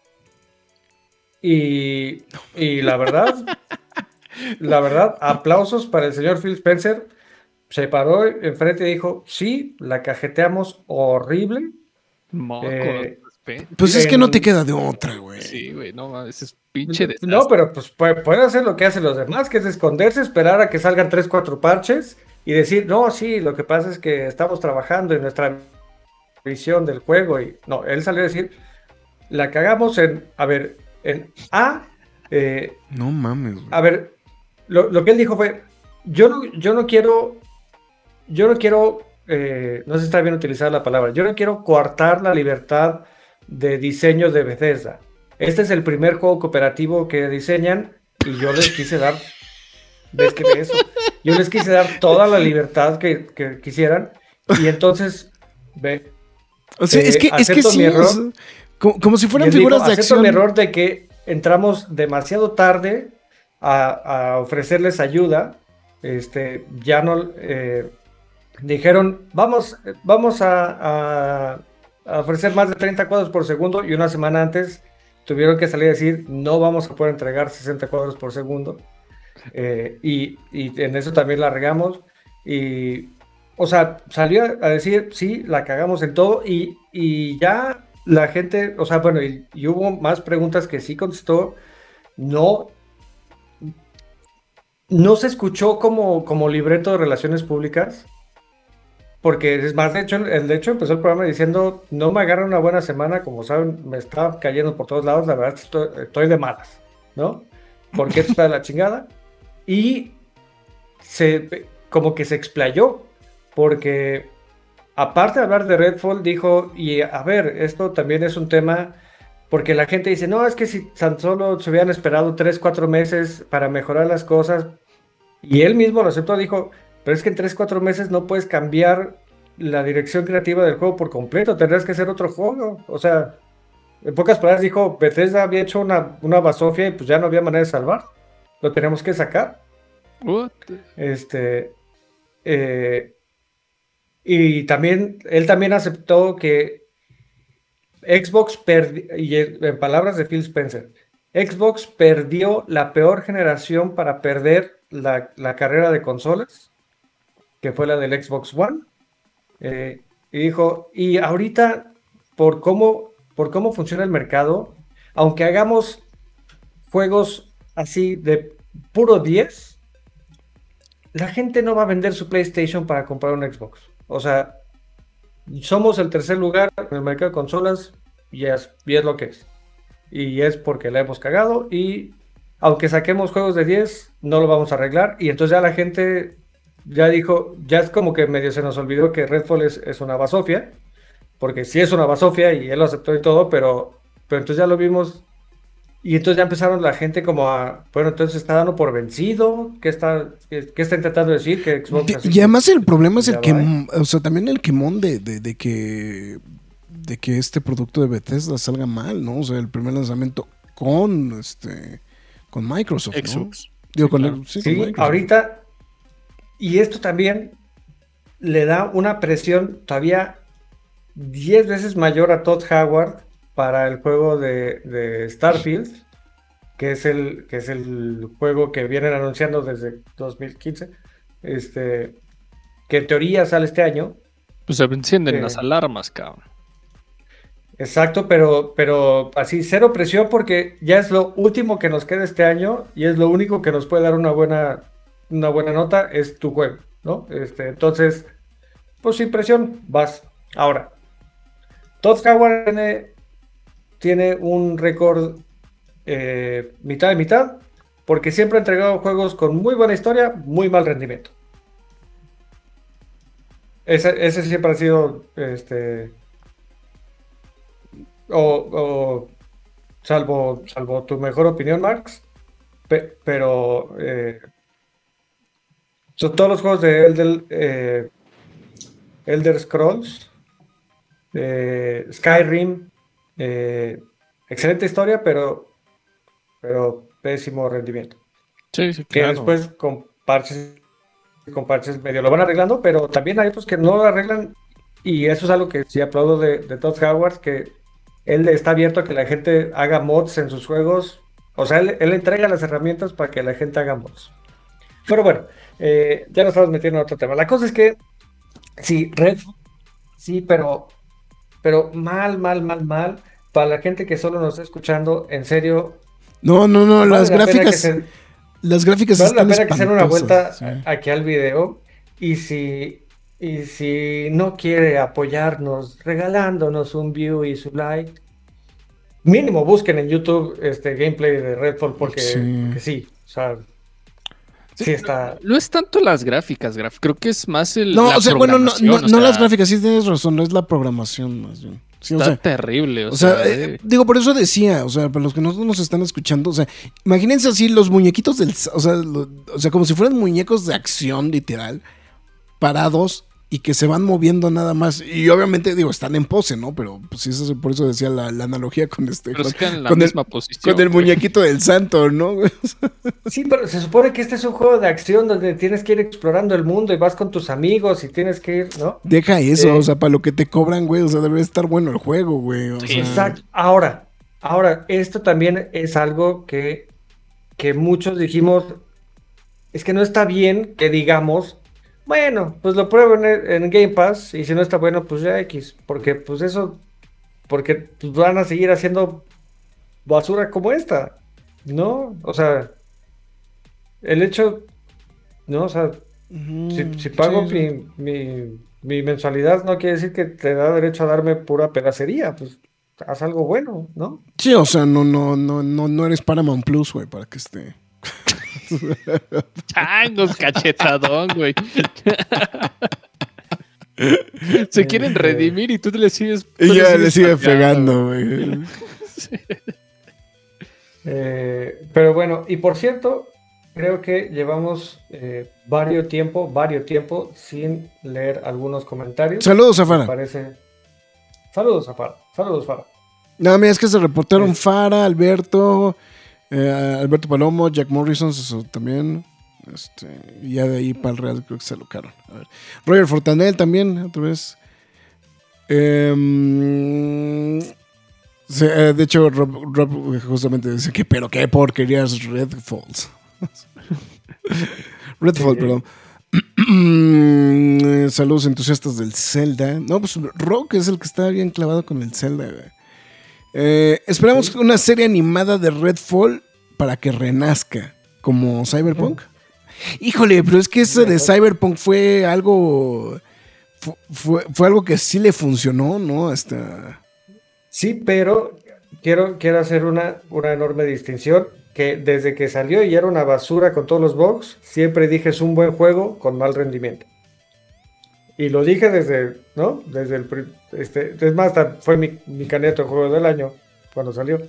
Y, y la verdad, la verdad, aplausos para el señor Phil Spencer. Se paró enfrente y dijo: Sí, la cajeteamos horrible. Moco, Eh. Pues es que no te queda de otra, güey. Sí, güey, no mames, es pinche desastre. No, pero pues puede, puede hacer lo que hacen los demás, que es esconderse, esperar a que salgan tres, cuatro parches y decir, no, sí, lo que pasa es que estamos trabajando en nuestra visión del juego. Y no, él salió a decir, la cagamos en, a ver, en A, eh, No mames, güey. a ver, lo, lo que él dijo fue, yo no, yo no quiero, yo no quiero, eh, no sé si está bien utilizar la palabra, yo no quiero coartar la libertad de diseño de Bethesda. Este es el primer juego cooperativo que diseñan y yo les quise dar ves que eso. Yo les quise dar toda la libertad que, que quisieran y entonces, ve, O sea, es Eh, que, es que sí, error. o sea, como, como si fueran digo, figuras de acción. mi error de que entramos demasiado tarde a, a ofrecerles ayuda. Este, ya no eh, dijeron, vamos, vamos a, a- a ofrecer más de 30 cuadros por segundo y una semana antes tuvieron que salir a decir, no vamos a poder entregar 60 cuadros por segundo. Eh, y, y en eso también la regamos. Y, o sea, salió a decir, sí, la cagamos en todo. Y, y ya la gente, o sea, bueno, y, hubo más preguntas que sí contestó. No, no se escuchó como, como libreto de relaciones públicas. Porque es más, de hecho, de hecho empezó el programa diciendo, no me agarra una buena semana, como saben, me está cayendo por todos lados, la verdad estoy, estoy de malas, ¿no? Porque esto está de la chingada. Y se, como que se explayó, porque aparte de hablar de Redfall, dijo, y a ver, esto también es un tema, porque la gente dice, no, es que si tan solo se hubieran esperado 3, 4 meses para mejorar las cosas, y él mismo lo aceptó, dijo, pero es que en 3, 4 meses no puedes cambiar la dirección creativa del juego por completo, tendrás que hacer otro juego, o sea, en pocas palabras dijo, Bethesda había hecho una, una basofia y pues ya no había manera de salvar, lo tenemos que sacar. What? Este. eh, y también, él también aceptó que Xbox perdió, y en palabras de Phil Spencer, Xbox perdió la peor generación para perder la, la carrera de consolas, que fue la del Xbox One. Eh, y dijo, y ahorita, por cómo, por cómo funciona el mercado, aunque hagamos juegos así de puro 10, la gente no va a vender su PlayStation para comprar un Xbox. O sea, somos el tercer lugar en el mercado de consolas y es, y es lo que es. Y es porque la hemos cagado y aunque saquemos juegos de 10, no lo vamos a arreglar. Y entonces ya la gente ya dijo, ya es como que medio se nos olvidó que Redfall es, es una basofia, porque sí es una basofia y él lo aceptó y todo, pero, pero entonces ya lo vimos y entonces ya empezaron la gente como a, bueno, entonces está dando por vencido, ¿qué está, qué, qué está intentando decir? Que Xbox Y- además el problema es el que, ¿eh? o sea, también el quemón de, de, de que de que este producto de Bethesda salga mal, ¿no? O sea, el primer lanzamiento con este con Microsoft, ¿no? Xbox. Digo, con, claro. el- sí, Sí, con Microsoft. ahorita, y esto también le da una presión todavía 10 veces mayor a Todd Howard para el juego de, de Starfield, que es, el, que es el juego que vienen anunciando desde 2015, este, que en teoría sale este año. Pues se encienden Sí. las alarmas, cabrón. Exacto, pero, pero así, cero presión porque ya es lo último que nos queda este año y es lo único que nos puede dar una buena, una buena nota, es tu juego, ¿no? Este, entonces, pues sin presión, vas. Ahora, Todd Howard tiene, tiene un récord eh, mitad de mitad porque siempre ha entregado juegos con muy buena historia, muy mal rendimiento. Ese, ese siempre ha sido este, o, o salvo, salvo tu mejor opinión, Marx, pe- pero eh, son todos los juegos de Elder, eh, Elder Scrolls, eh, Skyrim, eh, excelente historia, pero, pero pésimo rendimiento. Sí, sí, Que claro. después con parches, con parches medio lo van arreglando, pero también hay otros que no lo arreglan. Y eso es algo que sí aplaudo de, de Todd Howard, que él está abierto a que la gente haga mods en sus juegos. O sea, él, él entrega las herramientas para que la gente haga mods. Pero bueno, eh, ya nos estamos metiendo en otro tema. La cosa es que, sí, Red, sí, pero, pero mal, mal, mal, mal. Para la gente que solo nos está escuchando, en serio, No, no, no, vale las la pena que gráficas se- las gráficas Vale la están pena que se den una vuelta sí. a- aquí al video y si, y si no quiere apoyarnos regalándonos un view y su like, mínimo busquen en YouTube este gameplay de Redfall porque Sí. porque sí, o sea, sí está... No es tanto las gráficas, graf- creo que es más el. No, la o sea, bueno, no, no, o no las gráficas, sí tienes razón, no es la programación más bien. Sí, o Está sea, terrible. O, O sea, sea, eh, digo, por eso decía, o sea, para los que no nos están escuchando, o sea, imagínense así los muñequitos del, o sea, lo- o sea, como si fueran muñecos de acción literal, parados y que se van moviendo nada más. Y obviamente, digo, están en pose, ¿no? Pero pues sí, eso es- por eso decía la, la analogía con este, pero con, en la con el, posición. con el muñequito del santo, ¿no? Sí, pero se supone que este es un juego de acción donde tienes que ir explorando el mundo y vas con tus amigos y tienes que ir, ¿no? Deja eso, Sí. o sea, para lo que te cobran, güey, o sea, debe estar bueno el juego, güey. o sea. Exacto. Ahora, ahora, esto también es algo que, que muchos dijimos, es que no está bien que digamos, bueno, pues lo pruebo en, en Game Pass y si no está bueno, pues ya X, porque pues eso, porque van a seguir haciendo basura como esta, ¿no? O sea, el hecho, ¿no? O sea, si, si pago sí. mi, mi- mi mensualidad, no quiere decir que te da derecho a darme pura pedacería, pues haz algo bueno, ¿no? Sí, o sea, no, no, no, no, no eres Paramount Plus, güey, para que esté. Changos, cachetadón, güey. Se quieren redimir y tú le sigues. tú Y ya le sigues sigue pegando, güey. Eh, pero bueno, y por cierto, creo que llevamos eh, varios tiempo, varios tiempo sin leer algunos comentarios. Saludos, Zafara. Parece. Saludos, Zafara. Saludos, Fara. No, mira, es que se reportaron Sí. Fara, Alberto, eh, Alberto Palomo, Jack Morrison, eso también. Este, y ya de ahí para el Real creo que se alocaron. A ver. Roger Fortanel también, otra vez. Em, eh, de hecho, Rob, Rob justamente dice que, pero qué porquerías Red Falls. Redfall, perdón. Saludos entusiastas del Zelda. No, pues Rock es el que está bien clavado con el Zelda. güey. Eh, esperamos una serie animada de Redfall para que renazca, como Cyberpunk. Híjole, pero es que eso de Cyberpunk fue algo. fu- Fue, fue algo que sí le funcionó, ¿no? Hasta. Sí, pero quiero, quiero hacer una, una enorme distinción. Que desde que salió y era una basura con todos los bugs, siempre dije es un buen juego con mal rendimiento. Y lo dije desde, ¿no? Desde el... pri- Este, es más, hasta fue mi, mi candidato a juego del año cuando salió.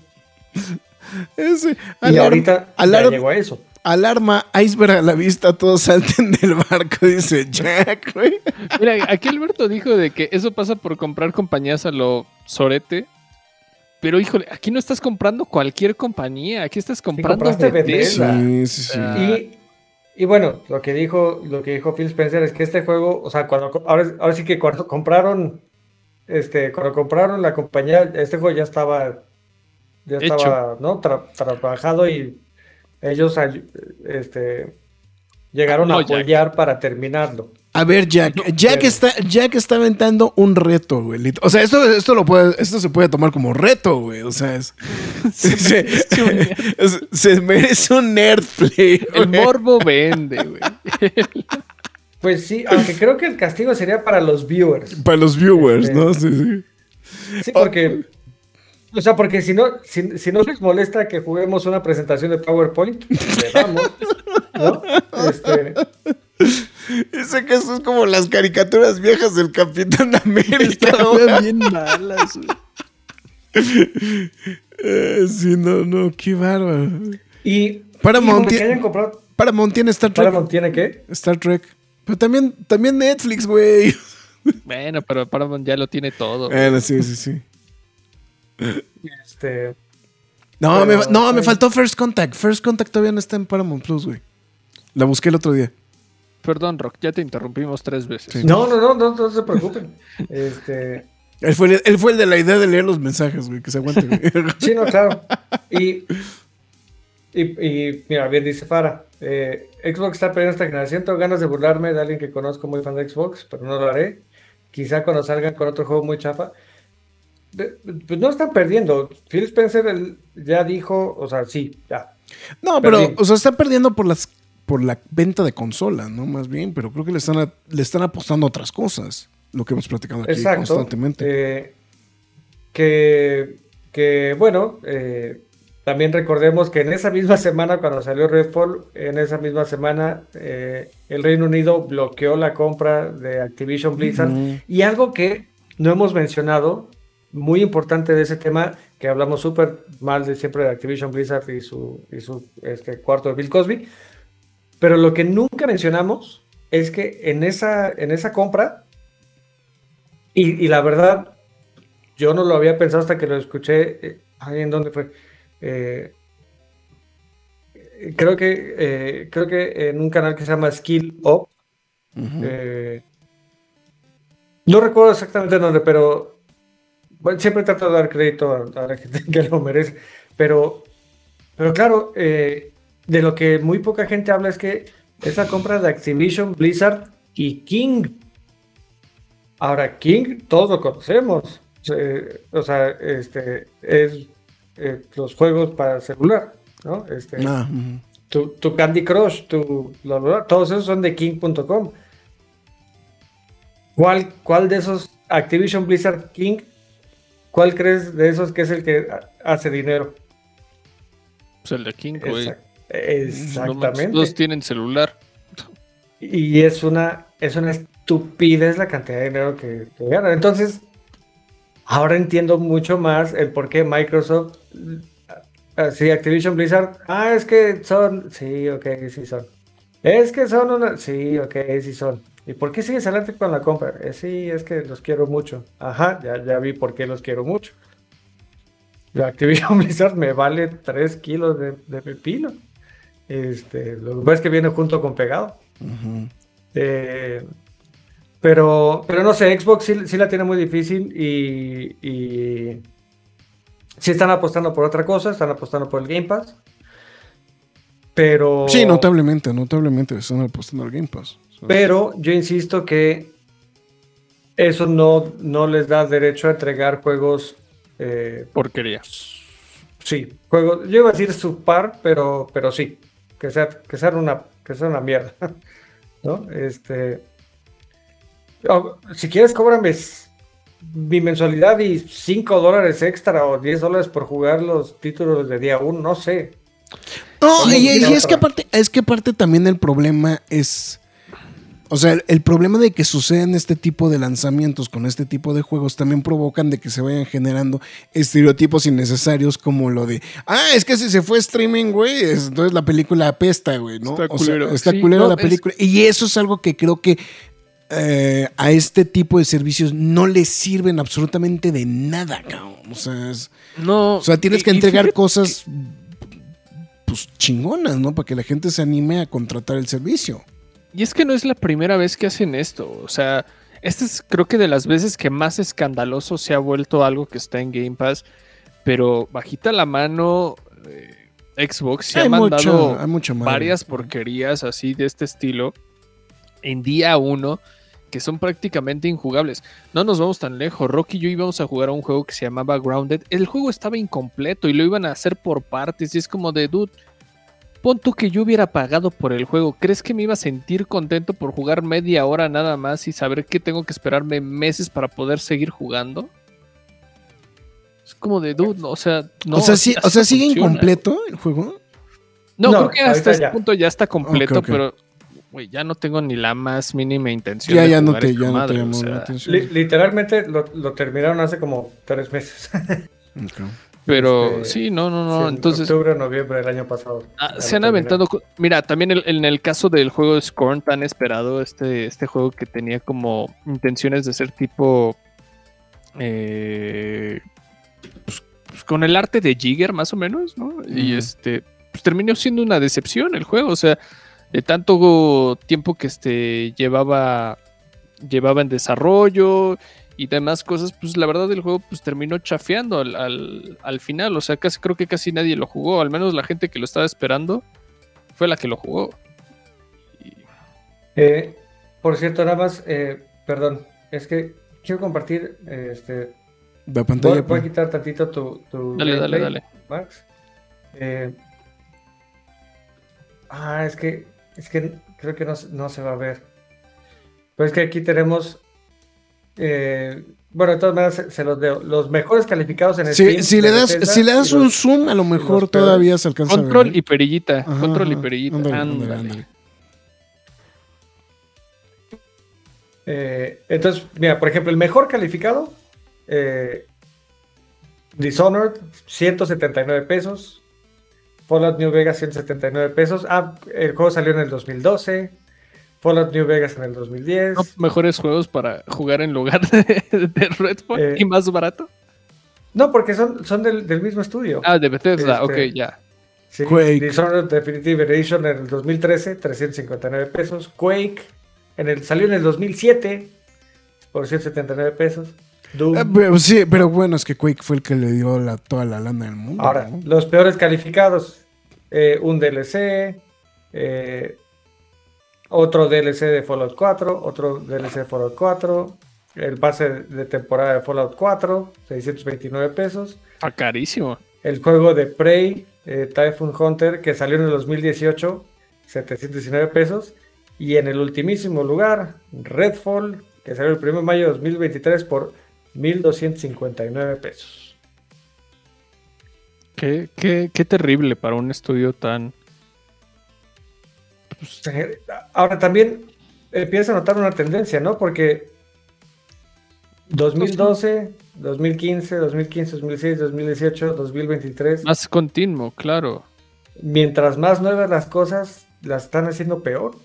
Ese, Y alarma, ahorita ya alarma- llegó a eso. alarma, iceberg a la vista, todos salten del barco, dice Jack, güey. Mira, aquí Alberto dijo de que eso pasa por comprar compañías a lo sorete. Pero híjole, aquí no estás comprando cualquier compañía, aquí estás comprando compraste Bethesda. Bethesda. Sí, sí, sí. Y, y bueno, lo que dijo, lo que dijo Phil Spencer es que este juego, o sea, cuando ahora, ahora sí que cuando compraron, este, cuando compraron la compañía, este juego ya estaba, ya Hecho. estaba, ¿no? Tra- trabajado y ellos este, llegaron No, a apoyar para terminarlo. A ver, Jack. Jack pero- está, Jack está aventando un reto, güey. O sea, esto, esto lo puede, esto se puede tomar como reto, güey. O sea, es. se, es- se merece un nerd play. El güey. morbo vende, güey. Pues sí, aunque creo que el castigo sería para los viewers. Para los viewers, Este- ¿no? Sí, sí. Sí, porque, o sea, porque si no, si, si no les molesta que juguemos una presentación de PowerPoint, le damos, ¿no? Este, Dice que eso es como las caricaturas viejas del Capitán América. Estaban bien malas, güey. Eh, sí, no, no, qué bárbaro. y Paramount híjole, que tie- hayan comprado Paramount tiene Star Trek. Paramount tiene qué? Star Trek. Pero también, también Netflix, güey. Bueno, pero Paramount ya lo tiene todo. Bueno, sí, sí, sí. Este, No, Pero, me, no, me faltó First Contact. First Contact todavía no está en Paramount Plus, güey. La busqué el otro día. Perdón, Rock, ya te interrumpimos tres veces. Sí. no, no, no, no, no se preocupen. Este, Él fue, el, él fue el de la idea de leer los mensajes, güey. Que se aguante, güey. sí, no, claro. Y, y, y, mira, bien dice Fara, eh, Xbox está perdiendo esta generación. Tengo ganas de burlarme de alguien que conozco muy fan de Xbox, pero no lo haré. Quizá cuando salgan con otro juego muy chafa. De- Pues no están perdiendo. Phil Spencer ya dijo, o sea, sí, ya. No, pero, Perdí. o sea, está perdiendo por las por la venta de consola, ¿no? Más bien, pero creo que le están, a- le están apostando a otras cosas. Lo que hemos platicado aquí Exacto. constantemente. Eh, que, que, bueno, eh, también recordemos que en esa misma semana, cuando salió Redfall, en esa misma semana, eh, el Reino Unido bloqueó la compra de Activision Blizzard. Y algo que no hemos mencionado muy importante de ese tema, que hablamos súper mal de siempre de Activision Blizzard y su, y su este, cuarto de Bill Cosby. Pero lo que nunca mencionamos es que en esa, en esa compra, y, y la verdad, yo no lo había pensado hasta que lo escuché, eh, ahí en dónde fue. Eh, creo que eh, creo que en un canal que se llama Skill Up. no recuerdo exactamente dónde, pero bueno, siempre trato de dar crédito a, a la gente que lo merece. Pero, pero claro, eh, de lo que muy poca gente habla es que esa compra de Activision, Blizzard y King. Ahora, King, todos lo conocemos. Eh, o sea, este es eh, los juegos para celular, ¿no? Este, Ah, tu, tu Candy Crush, tu, bla, bla, bla, todos esos son de King.com. ¿Cuál, ¿Cuál de esos Activision Blizzard King? ¿Cuál crees de esos que es el que ha- hace dinero? Pues el de King, güey. No Exactamente. Todos tienen celular. Y es una, es una estupidez la cantidad de dinero que, que ganan. Entonces, ahora entiendo mucho más el por qué Microsoft, así Activision Blizzard, ah, es que son, sí, ok, sí son. Es que son una, sí, ok, sí son. ¿Y por qué sigues adelante con la compra? "Eh, sí, es que los quiero mucho. Ajá, ya, ya vi por qué los quiero mucho. La Activision Blizzard me vale 3 kilos de, de pepino. Este, lo que pasa es que viene junto con pegado. Eh, pero, pero no sé, Xbox sí, sí la tiene muy difícil y, y sí están apostando por otra cosa, están apostando por el Game Pass. Pero, Sí, notablemente, notablemente están apostando al Game Pass. Pero yo insisto que eso no, no les da derecho a entregar juegos. eh, Porquería. sí, juegos. Yo iba a decir subpar, pero, pero sí, que sea, que sea una, que sea una mierda. ¿No? Este. si quieres, cóbrame mi mensualidad y 5 dólares extra o 10 dólares por jugar los títulos de día 1, no sé. No, ¿Cómo y, es que aparte, es que aparte también el problema es. O sea, el, el problema de que sucedan este tipo de lanzamientos con este tipo de juegos también provocan de que se vayan generando estereotipos innecesarios como lo de, ah, es que si se fue streaming, güey, es- entonces la película apesta, güey, ¿no? Está O sea, culero. está Sí, no, la es- película. Y eso es algo que creo que eh, a este tipo de servicios no les sirven absolutamente de nada, cabrón. O sea, es- No. o sea, tienes y- que entregar fíjate cosas pues chingonas, ¿no? Para que la gente se anime a contratar el servicio. Y es que no es la primera vez que hacen esto. O sea, esta es creo que de las veces que más escandaloso se ha vuelto algo que está en Game Pass. Pero bajita la mano, eh, Xbox se ha mandado mucho- varias porquerías así de este estilo en día uno que son prácticamente injugables. No nos vamos tan lejos. Rocky y yo íbamos a jugar a un juego que se llamaba Grounded. El juego estaba incompleto y lo iban a hacer por partes. Y es como de, dude, pon tú que yo hubiera pagado por el juego. ¿Crees que me iba a sentir contento por jugar media hora nada más y saber que tengo que esperarme meses para poder seguir jugando? Es como de, dude, no, o sea, no. o sea, sí, o sea ¿sigue funciona. incompleto el juego? No, No, creo que hasta este ya. punto ya está completo, pero güey, ya no tengo ni la más mínima intención Ya, de ya no te, ya no te madre, llamó o sea, la atención. Li- literalmente lo, lo terminaron hace como 3 meses. Ok. Pero Este, sí, no, no, Sí, no. en Entonces, octubre, noviembre del año pasado. ah, se han aventado. Mira, también el- en el caso del juego de Scorn tan esperado, este, este juego que tenía como intenciones de ser tipo. eh, pues, pues, con el arte de Jigger, más o menos, ¿no? Y este. Pues terminó siendo una decepción el juego. O sea, de tanto tiempo que este llevaba. Llevaba en desarrollo y demás cosas, pues la verdad el juego pues terminó chafeando al, al- al final, o sea, casi, creo que casi nadie lo jugó, al menos la gente que lo estaba esperando fue la que lo jugó. Y- Eh, por cierto, nada más, eh, perdón, es que quiero compartir, eh, este, La pantalla. voy a pues. quitar tantito tu, tu Dale, dale, gameplay, dale. Max. Eh, ah, es que, es que creo que no, se- no se va a ver. Pero es que aquí tenemos, eh, bueno, de todas maneras se, se los deo, los mejores calificados en Si, Steam. si le das, Bethesda si le das un los- zoom, a lo mejor todavía se alcanza a ver. Control ¿eh? y perillita, Ajá, control y perillita. Ándale, ándale, ándale. ándale. Eh, entonces, mira, por ejemplo, el mejor calificado, eh, Dishonored, 179 pesos. Fallout New Vegas, 179 pesos. Ah, el juego salió en el 2012. Fallout New Vegas en el 2010. ¿No mejores juegos para jugar en lugar de, de Redfall Eh, y más barato? No, porque son, son del, del mismo estudio. Ah, de Bethesda, este- ok, ya. Sí, Quake. Dishonored Definitive Edition en el 2013, 359 pesos. Quake en el, salió en el 2007 por 179 pesos. Doom. Ah, pero sí, pero bueno, es que Quake fue el que le dio la, toda la lana del mundo. Ahora, ¿no? los peores calificados. eh, un DLC, eh, otro DLC de Fallout 4, otro DLC de Fallout 4, el pase de temporada de Fallout 4, 629 pesos. Está carísimo. El juego de Prey, eh, Typhoon Hunter, que salió en el 2018, 719 pesos. Y en el ultimísimo lugar, Redfall, que salió el 1 de mayo de 2023 por 1259 pesos. Qué, qué, qué terrible para un estudio tan. Eh, Ahora también empieza a notar una tendencia, ¿no? Porque 2012, 2015, 2015, 2016, 2018, 2023, Más continuo, claro. mientras más nuevas las cosas, las están haciendo peor.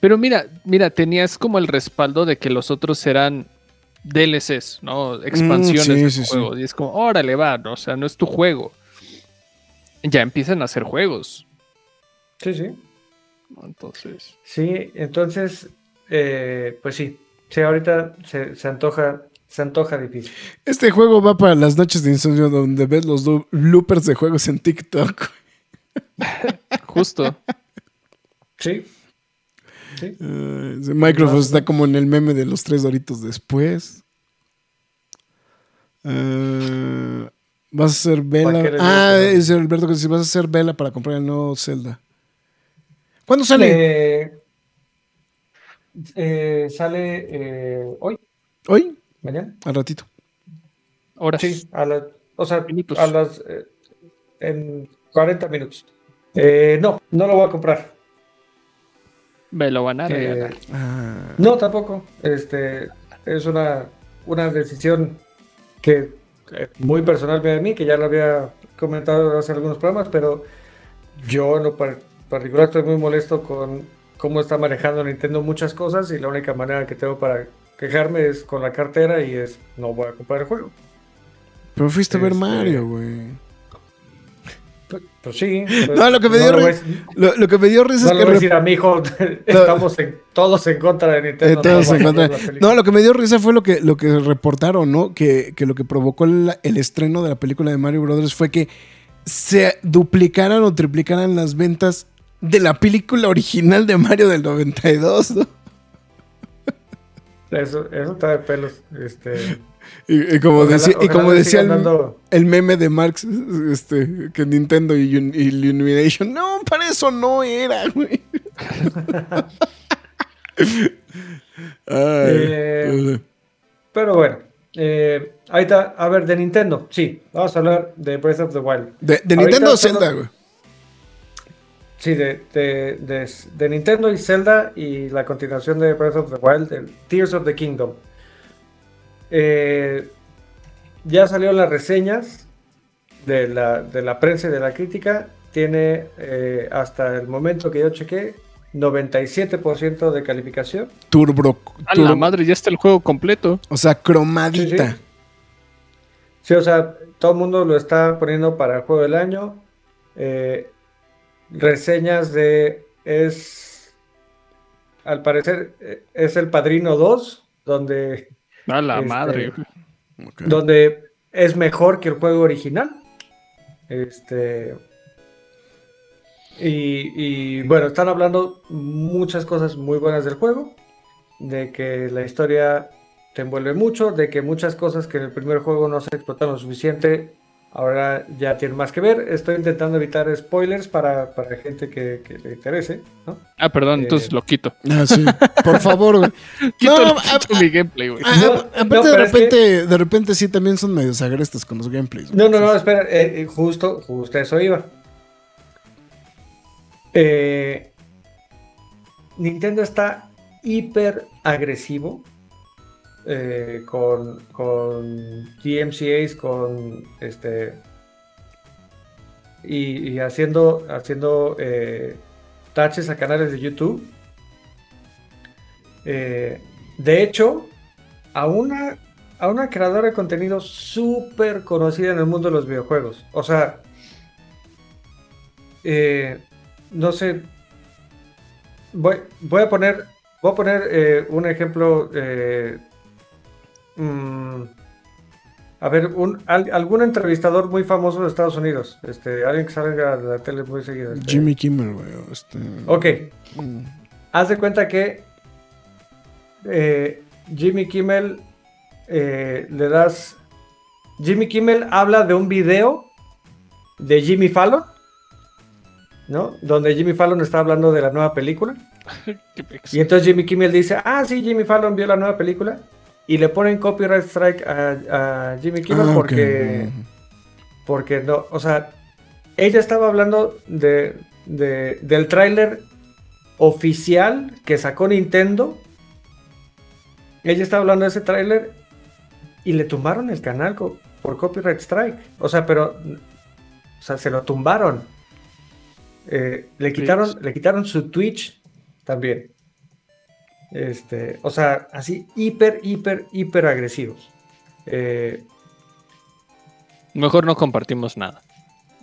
Pero mira, mira, tenías como el respaldo de que los otros eran DLCs, ¿no? Expansiones Mm, sí, de sí, tu sí. juego. Y es como, órale, va, ¿no? o sea, no es tu juego. Ya empiezan a hacer juegos. Sí, sí. Entonces. Sí, entonces, eh, pues sí, sí, ahorita se, se antoja, se antoja difícil. Este juego va para las noches de insomnio donde ves los bloopers de juegos en TikTok. Justo. Sí. Sí. Eh, Microsoft está como en el meme de los tres doritos después. Eh, vas a hacer ¿Para qué vela. Ah, digo que no? es Alberto que dice: vas a hacer vela para comprar el nuevo Zelda. ¿Cuándo sale? Eh, eh, sale eh, hoy, ¿Hoy? mañana. Al ratito. Ahora Sí, a las, o sea, Minutos. a las, eh, en 40 minutos. Eh, no, no lo voy a comprar. Me lo van a Eh, regalar. Ah, no, tampoco. Este, es una, una decisión que muy personal de mí, que ya lo había comentado hace algunos programas, pero yo en lo particular estoy muy molesto con cómo está manejando Nintendo muchas cosas y la única manera que tengo para quejarme es con la cartera y es no voy a comprar el juego. pero fuiste a ver Este- Mario, güey. Pues, pues sí. No, lo que me dio le voy a ri- decir- Lo, lo que me dio risa no es que voy a re- decir a mi hijo, estamos en- todos en contra de Eh, Nintendo. todos no en contra. No, lo que me dio risa fue lo que, lo que reportaron, ¿no? Que, que lo que provocó el, el estreno de la película de Mario Brothers fue que se duplicaran o triplicaran las ventas de la película original de Mario del 92, ¿no? Eso, eso está de pelos. Este, Y, y como ojalá- decía, y como decía el, dando- el meme de Marx, este, que Nintendo y, y Illumination, no, para eso no era, güey. Eh, Pero bueno, eh, ahí está. A ver, de Nintendo, sí. Vamos a hablar de Breath of the Wild. de, Nintendo Zelda, güey. Sí, de, de, de- de Nintendo y Zelda y la continuación de Breath of the Wild, el Tears of the Kingdom. Eh, ya salieron las reseñas de la, de la prensa y de la crítica. Tiene eh, hasta el momento que yo chequé 97% de calificación. Turbo, A la madre, ya está el juego completo. o sea, cromadita. Sí, sí. Sí, o sea, todo el mundo lo está poniendo para el juego del año. Eh, reseñas de. Es. Al parecer, eh, es el Padrino 2, donde, A la Este, madre. Donde es mejor que el juego original. Este. Y, y, bueno, están hablando muchas cosas muy buenas del juego. De que la historia te envuelve mucho. De que muchas cosas que en el primer juego no se explotaron lo suficiente. Ahora ya tienen más que ver. Estoy intentando evitar spoilers para, para gente que, que le interese. ¿no? Ah, perdón, Eh, entonces lo quito. Ah, sí. Por favor, güey. Quito, No, quito a- mi gameplay, güey. No, aparte no, de pero es que- repente, de repente sí también son medio agrestes con los gameplays. No, no, no, espera, eh, eh, justo, justo a eso iba. Eh, Nintendo está hiper agresivo eh, con, con DMCAs, con este y, haciendo haciendo eh, taches a canales de YouTube. Eh, de hecho, a una a una creadora de contenido súper conocida en el mundo de los videojuegos. O sea, no sé. Voy, voy a poner, voy a poner un ejemplo. Mm, a ver, un, al- algún entrevistador muy famoso de Estados Unidos. Este, alguien que salga de la tele muy seguido. este. Jimmy Kimmel, güey. Este, Ok, mm, haz de cuenta que eh, Jimmy Kimmel eh, le das. Jimmy Kimmel habla de un video de Jimmy Fallon, ¿no? Donde Jimmy Fallon está hablando de la nueva película. Y entonces Jimmy Kimmel dice: Ah, sí, Jimmy Fallon vio la nueva película. Y le ponen copyright strike a, a Jimmy Kimmel ah, porque. Porque no, o sea, ella estaba hablando de, de- del tráiler oficial que sacó Nintendo. Ella estaba hablando de ese tráiler y le tumbaron el canal co- por copyright strike. O sea, pero, o sea, se lo tumbaron. Eh, le quitaron, le quitaron su Twitch también. Este, o sea, así hiper, hiper, hiper agresivos. Eh, Mejor no compartimos nada.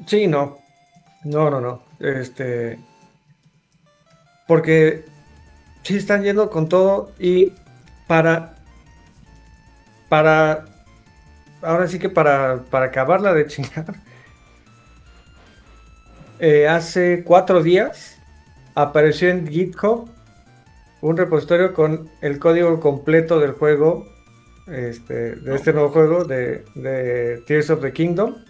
Sí, no. No, no, no. Este. Porque sí están yendo con todo y para. Para. Ahora sí que para, para acabarla de chingar. eh, hace cuatro días apareció en GitHub un repositorio con el código completo del juego. Este, de este nuevo juego de, de Tears of the Kingdom.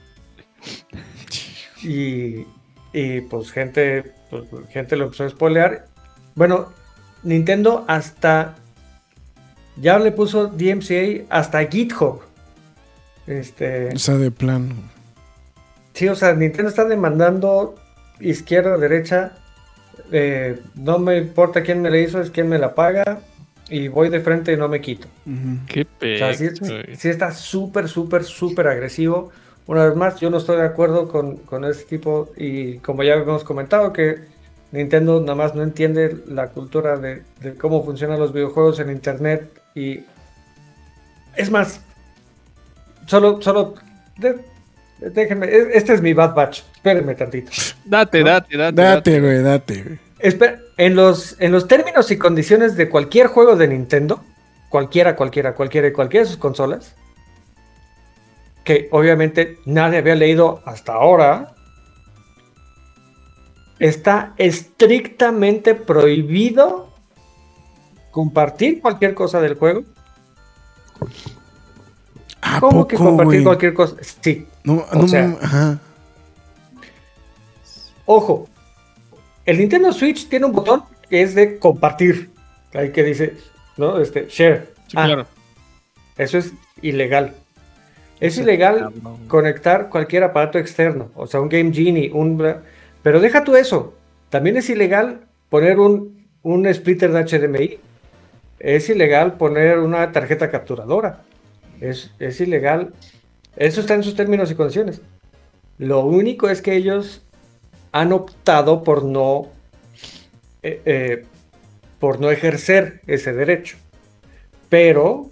Y, y, pues gente, pues, gente lo empezó a spoilear. Bueno, Nintendo hasta ya le puso DMCA hasta GitHub. Este, O sea, de plano. sí, o sea, Nintendo está demandando izquierda, derecha. Eh, no me importa quién me la hizo, es quién me la paga. Y voy de frente y no me quito. Ujú. Qué O sea, sí, güey. sí está súper, súper, súper agresivo. Una vez más, yo no estoy de acuerdo con, con este tipo y como ya hemos comentado que Nintendo nada más no entiende la cultura de, de cómo funcionan los videojuegos en Internet y es más, solo, solo, de- déjenme, e- este es mi Bad Batch, espérenme tantito. Date, date, date, Date, güey, date, güey. Espe- en, los, en los términos y condiciones de cualquier juego de Nintendo, cualquiera, cualquiera, cualquiera, cualquiera de sus consolas, que obviamente nadie había leído hasta ahora, está estrictamente prohibido compartir cualquier cosa del juego. ¿A ¿Cómo que compartir cualquier cosa? Sí, No, O no, sea- ajá. Ojo, el Nintendo Switch tiene un botón que es de compartir. Ahí que dice, ¿no? Este, share. Sí, Ah, claro. Eso es ilegal. Es ilegal conectar cualquier aparato externo, o sea, un Game Genie, un... Pero deja tú eso. También es ilegal poner un, un splitter de HDMI. Es ilegal poner una tarjeta capturadora. Es, es ilegal. Eso está en sus términos y condiciones. Lo único es que ellos han optado por no... eh, eh, por no ejercer ese derecho. Pero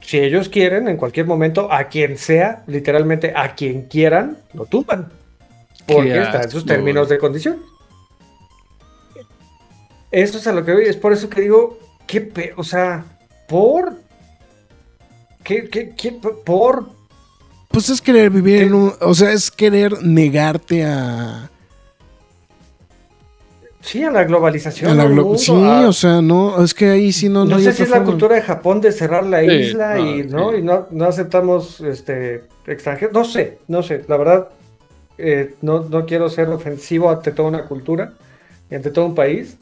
si ellos quieren, en cualquier momento, a quien sea, literalmente a quien quieran, lo tumban. Porque está en sus términos de condición. Eso es a lo que voy. Es por eso que digo, ¿qué pe O sea, ¿por? ¿Qué, qué, qué- por? Pues es querer vivir ¿Qué? en un. O sea, es querer negarte a. Sí, a la globalización. a la al glo- mundo, sí, a- o sea, no. Es que ahí sí no. no, sé si es la forma. cultura de Japón de cerrar la Sí, isla y, no, ¿no? sí. y no, no aceptamos este, extranjeros. No sé, no sé. La verdad, eh, no, no quiero ser ofensivo ante toda una cultura y ante todo un país.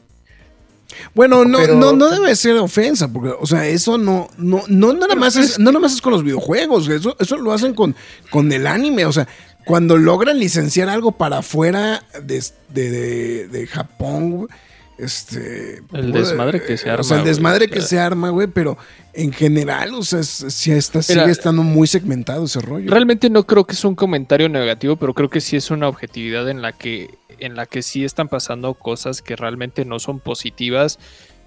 Bueno, no, Pero- no, no debe ser ofensa, porque, o sea, eso no, no, no nada más es, no nada más es con los videojuegos, eso, eso lo hacen con, con el anime, o sea, cuando logran licenciar algo para afuera de, de, de- de Japón, este El desmadre que se O arma, sea, el desmadre que se arma, güey, pero en general, o sea, es- sí está, Mira, sigue estando muy segmentado ese rollo. Realmente no creo que es un comentario negativo, pero creo que sí es una objetividad en la que, en la que sí están pasando cosas que realmente no son positivas,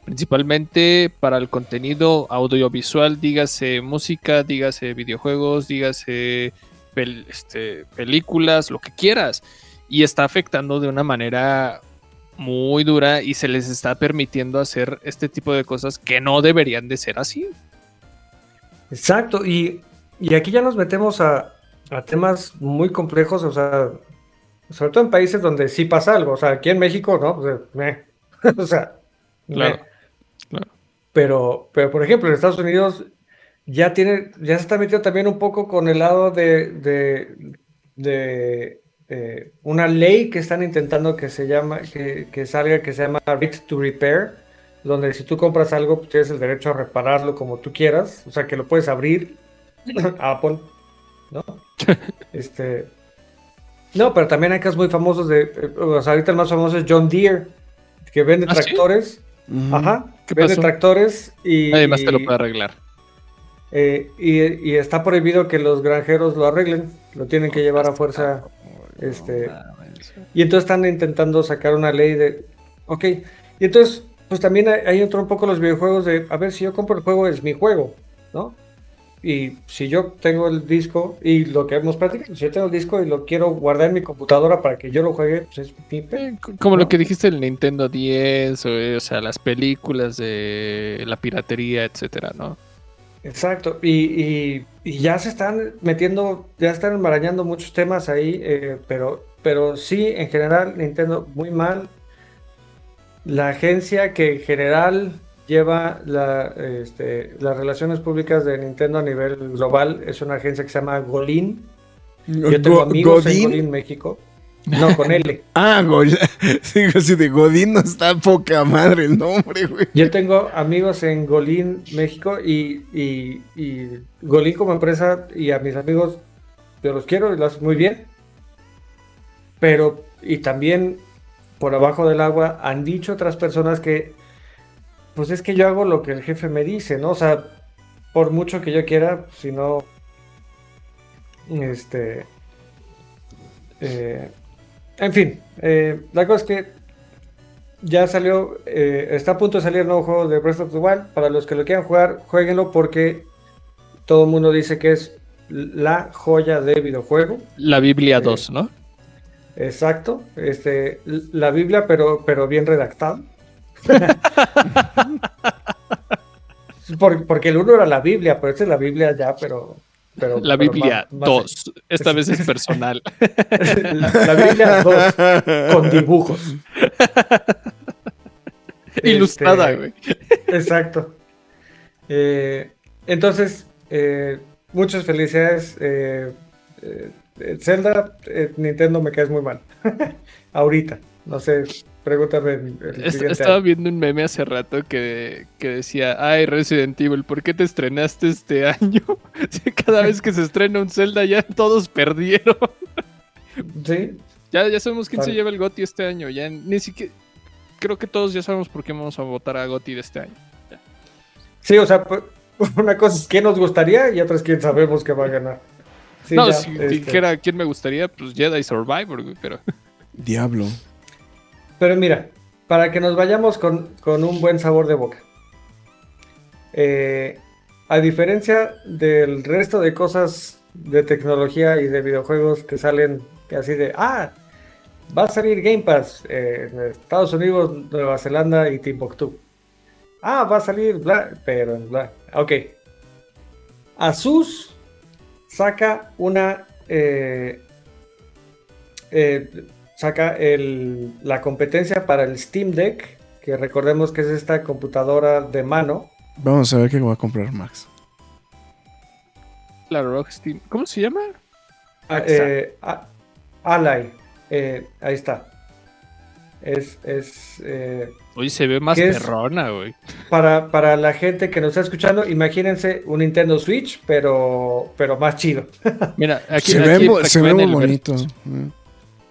principalmente para el contenido audiovisual, dígase música, dígase videojuegos, dígase pel- este, películas, lo que quieras. Y está afectando de una manera muy dura y se les está permitiendo hacer este tipo de cosas que no deberían de ser así. Exacto, y, y aquí ya nos metemos a, a temas muy complejos, o sea, sobre todo en países donde sí pasa algo, o sea, aquí en México, ¿no? Meh. o sea, Claro, claro. Pero, pero, por ejemplo, en Estados Unidos ya tiene, ya se está metiendo también un poco con el lado de, de, de, eh, una ley que están intentando que se llama, que, que salga, que se llama Right to Repair, donde si tú compras algo, pues, tienes el derecho a repararlo como tú quieras, o sea, que lo puedes abrir, Apple, ¿no? Este, no, pero también hay casos muy famosos de, eh, o sea, ahorita el más famoso es John Deere, que vende ¿Ah, tractores, ajá, ¿Qué vende pasó? tractores y, Nadie más te lo puede arreglar. Eh, y, y está prohibido que los granjeros lo arreglen, lo tienen que llevar a fuerza. Este, y entonces están intentando sacar una ley de, ok, y entonces, pues también hay, hay otro un poco los videojuegos de, a ver, si yo compro el juego es mi juego, ¿no? Y si yo tengo el disco y lo que hemos platicado, si yo tengo el disco y lo quiero guardar en mi computadora para que yo lo juegue, pues es mi Eh, Como ¿no? lo que dijiste del Nintendo 10, o, eh, o sea, las películas de la piratería, etcétera, ¿no? Exacto, y, y- y ya se están metiendo, ya están enmarañando muchos temas ahí, eh, pero, pero sí, en general, Nintendo muy mal. La agencia que en general lleva la, este, las relaciones públicas de Nintendo a nivel global es una agencia que se llama Golin. Yo tengo Go- amigos en. Golin, México. No, con L. Ah, Gol. Sí, así de Godín no está poca madre el nombre, güey. Yo tengo amigos en Golín, México, y, y, y Golín como empresa, y a mis amigos, yo los quiero y lo hacen muy bien. Pero, y también por abajo del agua, han dicho otras personas que, pues es que yo hago lo que el jefe me dice, ¿no? O sea, por mucho que yo quiera, si no, este, eh, en fin, eh, la cosa es que ya salió, eh, está a punto de salir el nuevo juego de Breath of the Wild. Para los que lo quieran jugar, jueguenlo porque todo el mundo dice que es la joya de videojuego. La Biblia Eh, 2, ¿no? Exacto, este, la Biblia, pero, pero bien redactada. Por- porque el uno era la Biblia, pero esta es la Biblia ya, pero. Pero La Biblia más- más- 2. Esta vez es personal. la, la Biblia 2 con dibujos. Ilustrada, Este. Exacto. Eh, entonces, eh, muchas felicidades. eh, eh, Zelda, Nintendo me caes muy mal. Ahorita, no sé, pregúntame el, el Estaba año. viendo un meme hace rato que, que decía, ay Resident Evil, ¿por qué te estrenaste este año? Cada vez que se estrena un Zelda ya todos perdieron. Sí, Ya, ya sabemos quién se lleva el GOTY este año. Ya ni siquiera... Creo que todos ya sabemos por qué vamos a votar a GOTY de este año. sí, o sea, una cosa es quién nos gustaría y otra es quién sabemos que va a ganar. Sí, no, ya, si este, dijera quién me gustaría, pues Jedi Survivor, güey, pero... Diablo. Pero mira, para que nos vayamos con, con un buen sabor de boca. Eh, a diferencia del resto de cosas de tecnología y de videojuegos que salen así de, ah, va a salir Game Pass eh, en Estados Unidos, Nueva Zelanda y Timbuktu. Ah, va a salir, bla, pero bla. Ok. Asus saca una... eh, eh, saca el- la competencia para el Steam Deck, que recordemos que es esta computadora de mano. Vamos a ver qué va a comprar Max. La Rockstein... ¿Cómo se llama? eh, a- Ally. Eh, ahí está. Es, es eh, Hoy se ve más perrona, güey. para, para la gente que nos está escuchando, imagínense un Nintendo Switch, pero, pero más chido. Mira, aquí, se aquí ve, se ve muy bonito.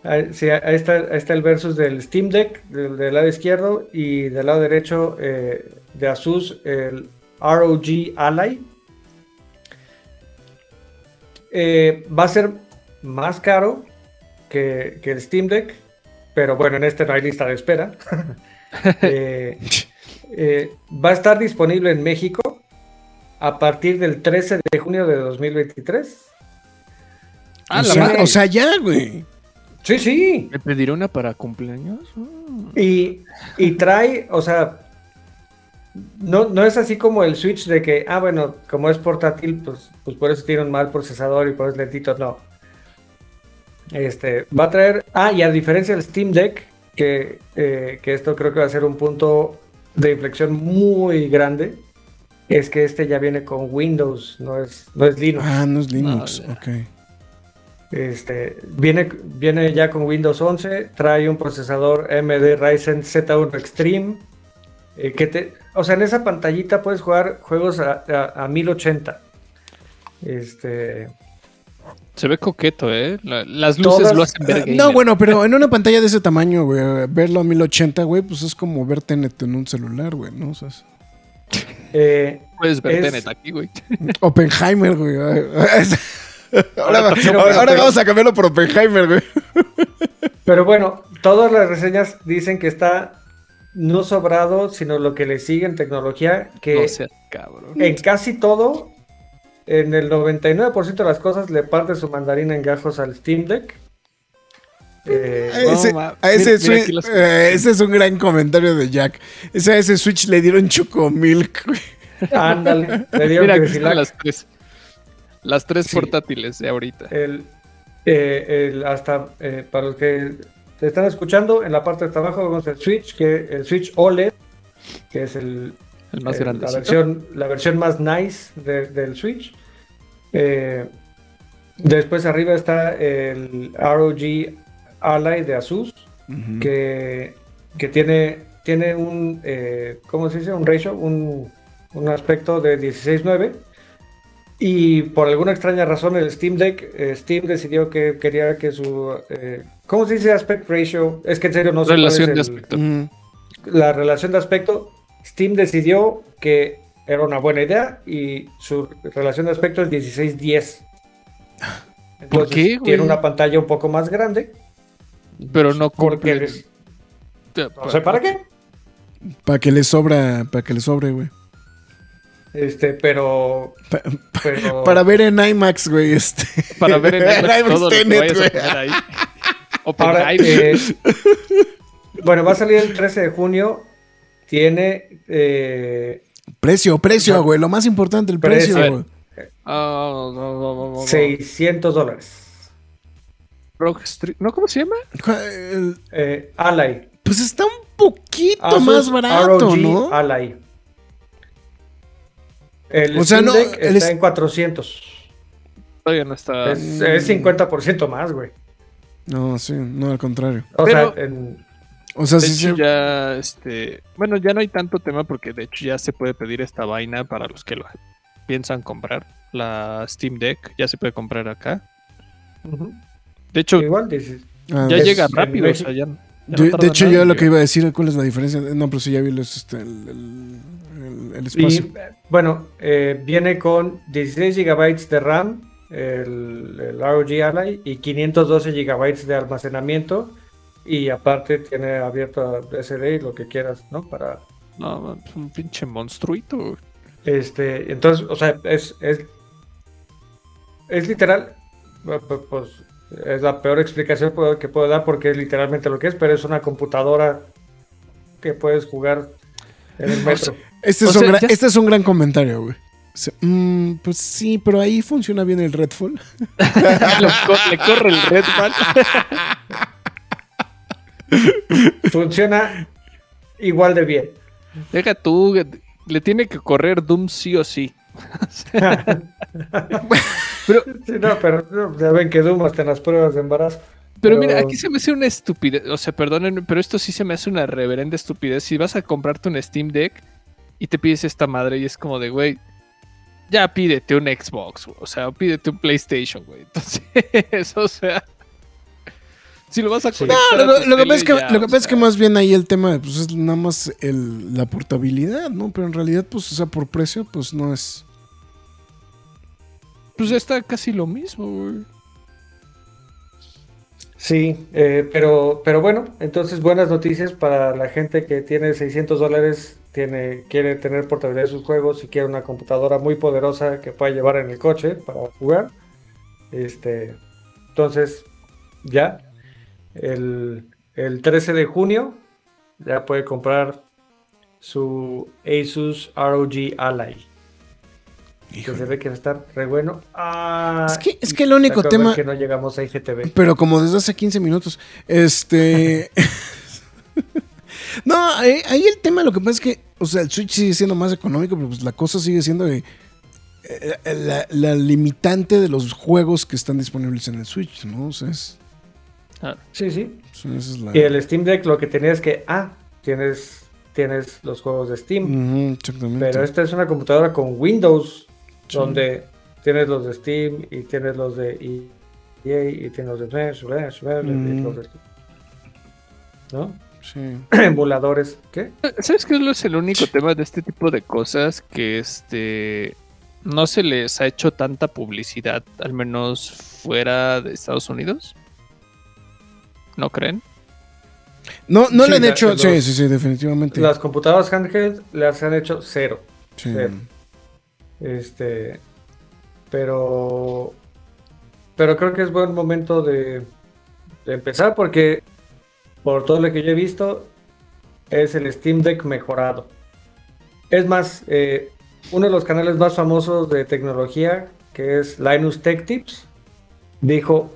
Ahí, sí, ahí está, ahí está el versus del Steam Deck del, del lado izquierdo y del lado derecho eh, de Asus el ROG Ally. Eh, va a ser más caro que, que el Steam Deck, pero bueno, en este no hay lista de espera. Eh, eh, va a estar disponible en México a partir del 13 de junio de 2023. Ah, o, la sea, madre. o sea, ya, güey. Sí, sí. ¿Me pediré una para cumpleaños? Mm. Y, y trae, o sea, no, no es así como el Switch de que, ah, bueno, como es portátil, pues, pues por eso tiene un mal procesador y por eso es lentito, no. Este, va a traer, ah, y a diferencia del Steam Deck, que, eh, que esto creo que va a ser un punto de inflexión muy grande, es que este ya viene con Windows, no es, no es Linux. Ah, no es Linux. No, ok. Este, viene, viene ya con Windows 11, trae un procesador AMD Ryzen Z1 Extreme. eh, que te, o sea, en esa pantallita puedes jugar juegos a, a- a 1080. Este, Se ve coqueto, ¿eh? La- las luces Todas- lo hacen ver Ah, gamer. No, bueno, pero en una pantalla de ese tamaño, güey, verlo a 1080, güey, pues es como ver Tenet en un celular, güey, ¿no? O sea, es- eh, Puedes ver es- Tenet aquí, güey. Oppenheimer, güey. Ahora, va- Pero- ahora- ahora pero- vamos a cambiarlo por Oppenheimer, güey. pero bueno, todas las reseñas dicen que está no sobrado, sino lo que le sigue en tecnología, que No seas cabrón. en casi todo, en el 99% de las cosas, le parte su mandarina en gajos al Steam Deck. Eh, A ese, a ese mira- mira Switch- aquí los- eh, ese es un gran comentario de Jack. Ese, a ese Switch le dieron chocomilk, güey. ándale, le dieron Mira, que las tres. Las tres Sí. portátiles de ahorita. El, eh, el- hasta eh, para los que se están escuchando, en la parte de abajo vemos el Switch, que el Switch OLED, que es el, El más grande. la versión, la versión más nice de- del Switch. Eh, después arriba está el ROG Ally de Asus, que, que tiene, tiene un, eh, ¿cómo se dice? Un ratio, un, un aspecto de 16.9. Y por alguna extraña razón el Steam Deck, eh, Steam decidió que quería que su, eh, ¿cómo se dice aspect ratio? Es que en serio no sé Relación de el- aspecto. La relación de aspecto, Steam decidió que era una buena idea y su relación de aspecto es 16-10. ¿Por Entonces, qué, güey? Tiene una pantalla un poco más grande. Pero no Porque les- no sé para qué. Para que le sobra, para que le sobre, güey. Este, pero. Pa- pero Para ver en IMAX, güey, este. Para ver en IMAX IMAX todo lo que Tenet, vayas a güey. poner ahí. Ahora, eh, bueno, va a salir el 13 de junio. Tiene. eh, Precio, precio, güey. Lo más importante, el precio, Precio. güey. Ah, no, no, no, no, no. 600 dólares. Rock Street- ¿No? ¿Cómo se llama? Eh, Ally. Pues está un poquito Asus más barato, ROG ¿no? Ally. El O sea, Steam no, Deck el está es- en 400. Todavía no está. Es, es 50% más, güey. No, sí, no, al contrario. O Pero- sea, en- O sea, De sí, hecho, sí. ya, este, bueno, ya no hay tanto tema porque de hecho ya se puede pedir esta vaina para los que lo piensan comprar. La Steam Deck ya se puede comprar acá. De hecho, igual dices. Ah, ya es- llega rápido. O sea, México- ya, ya no de, hecho, yo lo que iba a decir, ¿cuál es la diferencia? No, pero sí, ya vi los, este, el, el, el- el espacio. Y eh, bueno, eh, viene con 16 GB de RAM, el, el ROG Ally, y 512 GB de almacenamiento. Y aparte tiene abierto SD y lo que quieras, ¿no? Para No, es un pinche monstruito. Este, entonces, o sea, es, es, es literal, pu- pu- pues es la peor explicación que puedo dar porque es literalmente lo que es, pero es una computadora que puedes jugar en el metro. Este, O es un sea, gran, ya- este es un gran comentario, güey. Mm, pues sí, pero ahí funciona bien el Redfall. Le corre el Red Ball. Funciona igual de bien. Deja tú, le tiene que correr Doom sí o sí. Sí, no, pero no, ya ven que Doom hasta en las pruebas de embarazo. Pero mira, aquí se me hace una estupidez. O sea, perdonen, pero esto sí se me hace una reverenda estupidez. Si vas a comprarte un Steam Deck y te pides esta madre y es como de, güey, ya pídete un Xbox, güey, o sea, pídete un PlayStation, güey. Entonces, o sea, Si lo vas a conectar No, lo, que pasa es que, ya, lo que pasa es que más bien ahí el tema pues, es nada más el- la portabilidad, ¿no? Pero en realidad, pues, o sea, por precio, pues no es. Pues está casi lo mismo, güey. Sí, eh, pero, pero bueno, entonces buenas noticias para la gente que tiene 600 dólares, tiene, quiere tener portabilidad de sus juegos y quiere una computadora muy poderosa que pueda llevar en el coche para jugar. Este, entonces, ya, el, el 13 de junio ya puede comprar su Asus ROG Ally. Que se ve que va a estar re bueno. Ah, Es que, es que el único tema. que no llegamos a IGTV. Pero como desde hace 15 minutos. Este. no, ahí, ahí el tema, lo que pasa es que, o sea, el Switch sigue siendo más económico, pero pues la cosa sigue siendo de, eh, la, la limitante de los juegos que están disponibles en el Switch, ¿no? O sea, es, Sí, sí. es la. Y el Steam Deck lo que tenía es que, ah, tienes, tienes los juegos de Steam. Exactamente. Pero esta es una computadora con Windows, donde tienes los de Steam y tienes los de EA y tienes los de Smash, Smash, Smash, y Mm. los de- ¿No? Sí. Emuladores. ¿Qué? ¿Sabes qué es el único tema de este tipo de cosas? Que este no se les ha hecho tanta publicidad, al menos fuera de Estados Unidos. ¿No creen? No, no Sí, le han hecho. los- sí, sí, sí, definitivamente. Las computadoras handheld las han hecho cero. Sí. cero. Este. Pero. Pero creo que es buen momento de, empezar porque, por todo lo que yo he visto, es el Steam Deck mejorado. Es más, eh, uno de los canales más famosos de tecnología, que es Linus Tech Tips, dijo: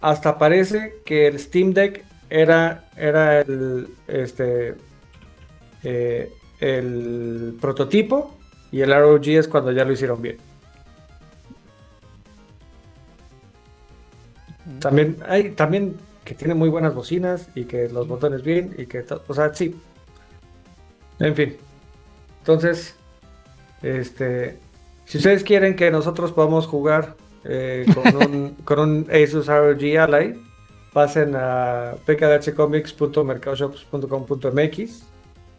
Hasta parece que el Steam Deck era, era el, este, eh, el prototipo y el ROG es cuando ya lo hicieron bien. También hay también que tiene muy buenas bocinas y que los botones bien y que o sea, sí. En fin. Entonces, este si ustedes quieren que nosotros podamos jugar eh, con, un, con un Asus ROG Ally, pasen a pkdhcomics.mercadoshops.com.mx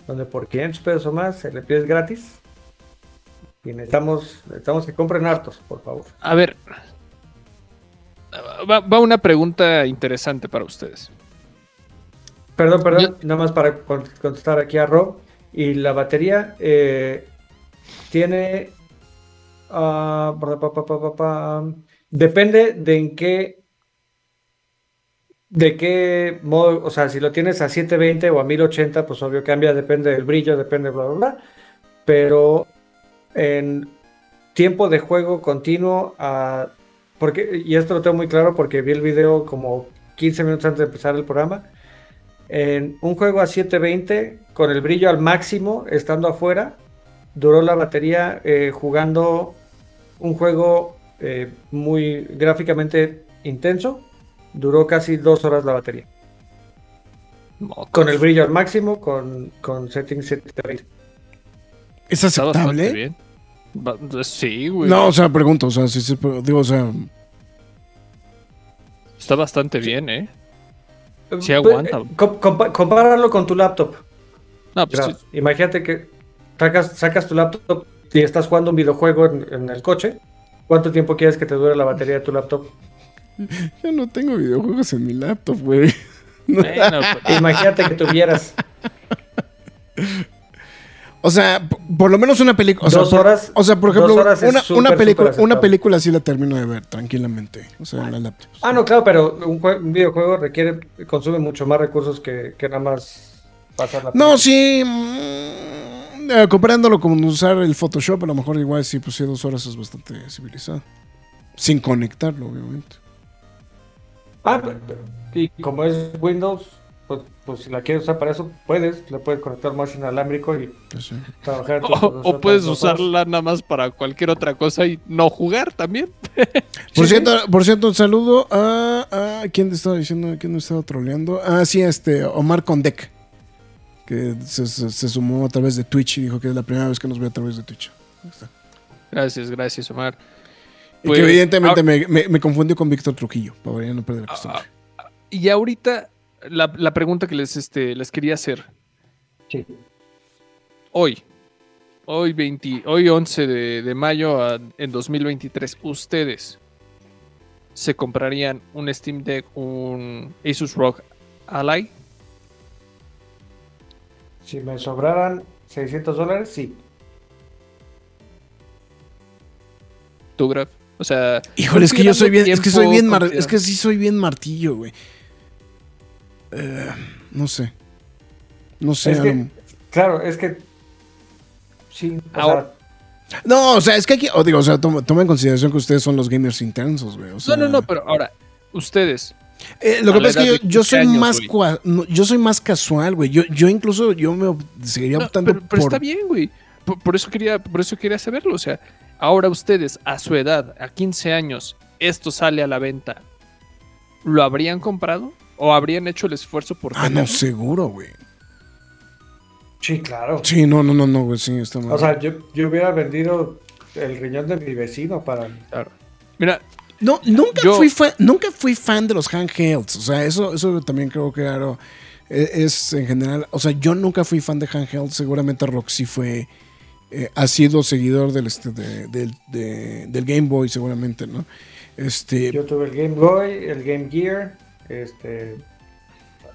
donde por 500 pesos o más se le pide gratis. Y necesitamos, necesitamos que compren hartos, por favor. A ver. Va, va una pregunta interesante para ustedes. Perdón, perdón, nada más para con- contestar aquí a Rob. Y la batería eh, tiene. ah, depende de en qué. De qué modo, o sea, si lo tienes a 720 o a 1080, pues obvio cambia, depende del brillo, depende, bla, bla, bla. Pero en tiempo de juego continuo, a, porque, y esto lo tengo muy claro porque vi el video como 15 minutos antes de empezar el programa. En un juego a 720, con el brillo al máximo, estando afuera, duró la batería eh, jugando un juego eh, muy gráficamente intenso. Duró casi dos horas la batería. Con el brillo al máximo, con, con settings 720. ¿Es Está bastante aceptable? bien. Sí, güey. No, o sea, pregunto, o sea, sí, sí, pero digo, o sea, Está bastante bien, ¿eh? Sí Eh, aguanta. eh, com- compa- compáralo con tu laptop. No, pues Mira, Imagínate que sacas, sacas tu laptop y estás jugando un videojuego en, en el coche. ¿Cuánto tiempo quieres que te dure la batería de tu laptop? yo no tengo videojuegos en mi laptop, güey. bueno, pues, Imagínate que tuvieras O sea, por lo menos una película. O sea, Dos por- horas- O sea, por ejemplo, una, película, una película sí la termino de ver tranquilamente. O sea, en la laptop. Ah, no, claro, pero un, un videojuego requiere, consume mucho más recursos que, que nada más pasar la No, película. sí. mm, eh, comparándolo con usar el Photoshop, a lo mejor igual sí, pues sí, dos horas es bastante civilizado. Sin conectarlo, obviamente. Ah, pero- pero- y como es Windows, pues, pues si la quieres usar para eso, puedes, le puedes conectar más inalámbrico y Pues sí. trabajar. tu o, puedes usarla nada más para cualquier otra cosa y no jugar también. Por Sí, cierto, por cierto, un saludo a, a ¿quién te estaba diciendo? ¿Quién me estaba troleando? Ah, sí, este, Omar Condec. Que se, se- se sumó a través de Twitch y dijo que es la primera vez que nos ve a través de Twitch. Está. Gracias, gracias, Omar. Y Pues, que evidentemente ah- me, me, me confundió con Víctor Trujillo, para ya no perder la costumbre. Y ahorita, la, la pregunta que les, este, les quería hacer. Sí. Hoy, hoy, 20, hoy 11 de, de mayo a- en 2023, ¿ustedes se comprarían un Steam Deck, un Asus ROG Ally? Si me sobraran 600 dólares, sí. ¿Tú, Graf? O sea, Híjole, es que yo soy bien, es que soy bien, mar- es que sí soy bien martillo, güey. Eh, no sé. No sé. Es que- Claro, es que. Sí, o Ahora- No, o sea, es que aquí, o digo, o sea, toma, toma en consideración que ustedes son los gamers intensos, güey. o sea, No, no, no, pero ahora, ustedes, eh, lo que pasa es que yo, de yo 15 soy años, más cua- no, yo soy más casual, güey. Yo, yo incluso yo me seguiría No, optando pero, pero por está bien, güey. Por, por eso quería, por eso quería saberlo. O sea, ahora ustedes, a su edad, a 15 años, esto sale a la venta, ¿lo habrían comprado? ¿O habrían hecho el esfuerzo por Ah, no, seguro, güey. Sí, claro. Sí, no, no, no, no, güey, sí, está mal. O sea, yo, yo hubiera vendido el riñón de mi vecino para. Claro. Mira, No, nunca Yo- fui fan, nunca fui fan de los handhelds. O sea, eso, eso también creo que claro, e- es en general. O sea, yo nunca fui fan de handhelds. Seguramente Roxy fue. eh, ha sido seguidor del, este, de- del, de- del Game Boy, seguramente, ¿no? Este. Yo tuve el Game Boy, el Game Gear. Este.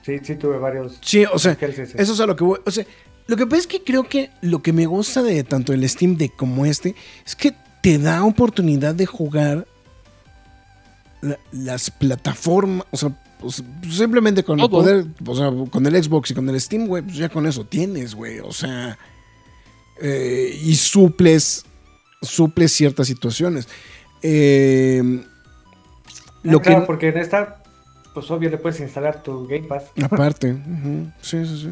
Sí, sí, tuve varios. Sí, o sea, eso es a lo que voy. O sea, lo que pasa es que creo que lo que me gusta de tanto el Steam Deck como este es que te da oportunidad de jugar la- las plataformas, o sea, pues, simplemente con el poder, o sea, con el Xbox y con el Steam, güey, pues ya con eso tienes, güey, o sea, eh, y suples, suples ciertas situaciones. Eh, lo Ah, claro, que, porque en esta, pues obvio le puedes instalar tu Game Pass. aparte, sí, sí, sí.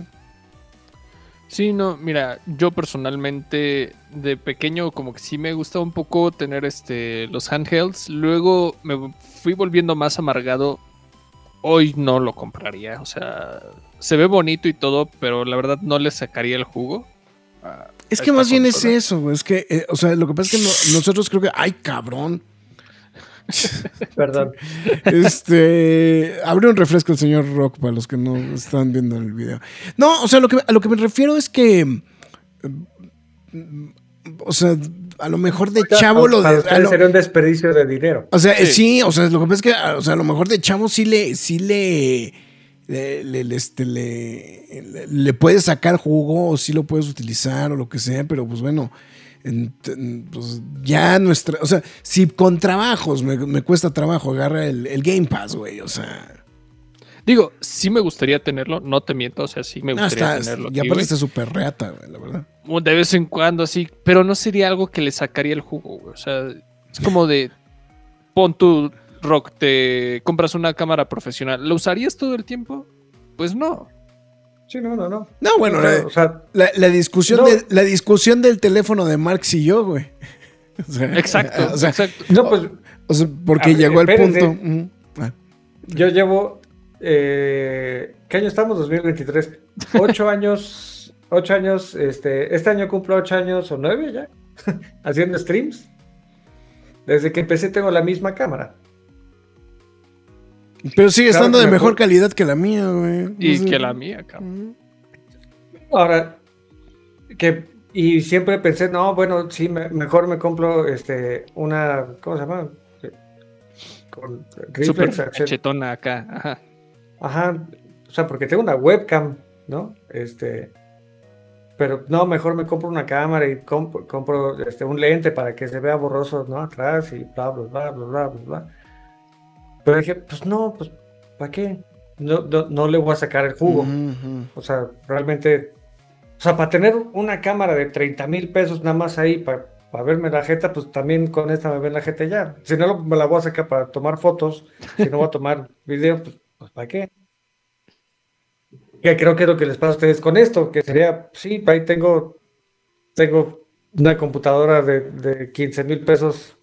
Sí, no, mira, yo personalmente de pequeño como que sí me gustaba un poco tener este los handhelds, luego me fui volviendo más amargado. Hoy no lo compraría, o sea, se ve bonito y todo, pero la verdad no le sacaría el jugo. a- Es a que más bien es eso. Es que, eh, o sea, lo que pasa es que no- nosotros creo que, ay, cabrón. Perdón. Este, abre un refresco el señor Rock para los que no están viendo el video. No, o sea, lo que, a lo que me refiero es que, o sea, a lo mejor de chavo lo de, a ustedes lo- sería un desperdicio de dinero. o sea, Sí. sí, o sea, lo que pasa es que, o sea, a lo mejor de chavo sí le, sí le, le, le- le- este, le, puedes sacar jugo o sí lo puedes utilizar o lo que sea, pero pues bueno, en- en- pues ya nuestra, o sea, si con trabajos me, me cuesta trabajo agarra el, el Game Pass, güey, o sea, Digo, sí me gustaría tenerlo, no te miento, o sea, sí me no, gustaría está, tenerlo. y aparte está súper reata, güey, la verdad. De vez en cuando así, pero no sería algo que le sacaría el jugo, güey. O sea, es como de pon tu rock, te compras una cámara profesional. ¿Lo usarías todo el tiempo? Pues no. Sí, no, no, no. No, bueno, la, o sea, la- la discusión No. de, la discusión del teléfono de Marx y yo, güey. O sea, Exacto, o sea, exacto. no, pues O sea, porque ver, llegó el espérense. punto. Ah, yo llevo. Eh, ¿Qué año estamos? 2023. Ocho años. Ocho años. Este, este año cumplo ocho años o nueve ya. haciendo streams. Desde que empecé tengo la misma cámara. Pero sigue Claro estando de me mejor calidad que la mía, güey. Y que la mía, cabrón. Ahora, que. Y siempre pensé, no, bueno, sí, me- mejor me compro este una. ¿Cómo se llama? Con reflex cachetona acá. Ajá. Ajá, o sea, porque tengo una webcam, ¿no? Este, pero no, mejor me compro una cámara y comp- compro este, un lente para que se vea borroso, ¿no? Atrás y bla, bla, bla, bla, bla, bla, bla. Pero dije, pues no, pues, ¿para qué? No, no, no le voy a sacar el jugo. O sea, realmente, o sea, para tener una cámara de 30 mil pesos nada más ahí para, para verme la jeta, pues también con esta me ven la jeta ya. Si no, me la voy a sacar para tomar fotos, si no voy a tomar video, pues, pues ¿para qué? Que creo que es lo que les pasa a ustedes con esto, que sería, sí, ahí tengo, tengo una computadora de, de 15 mil pesos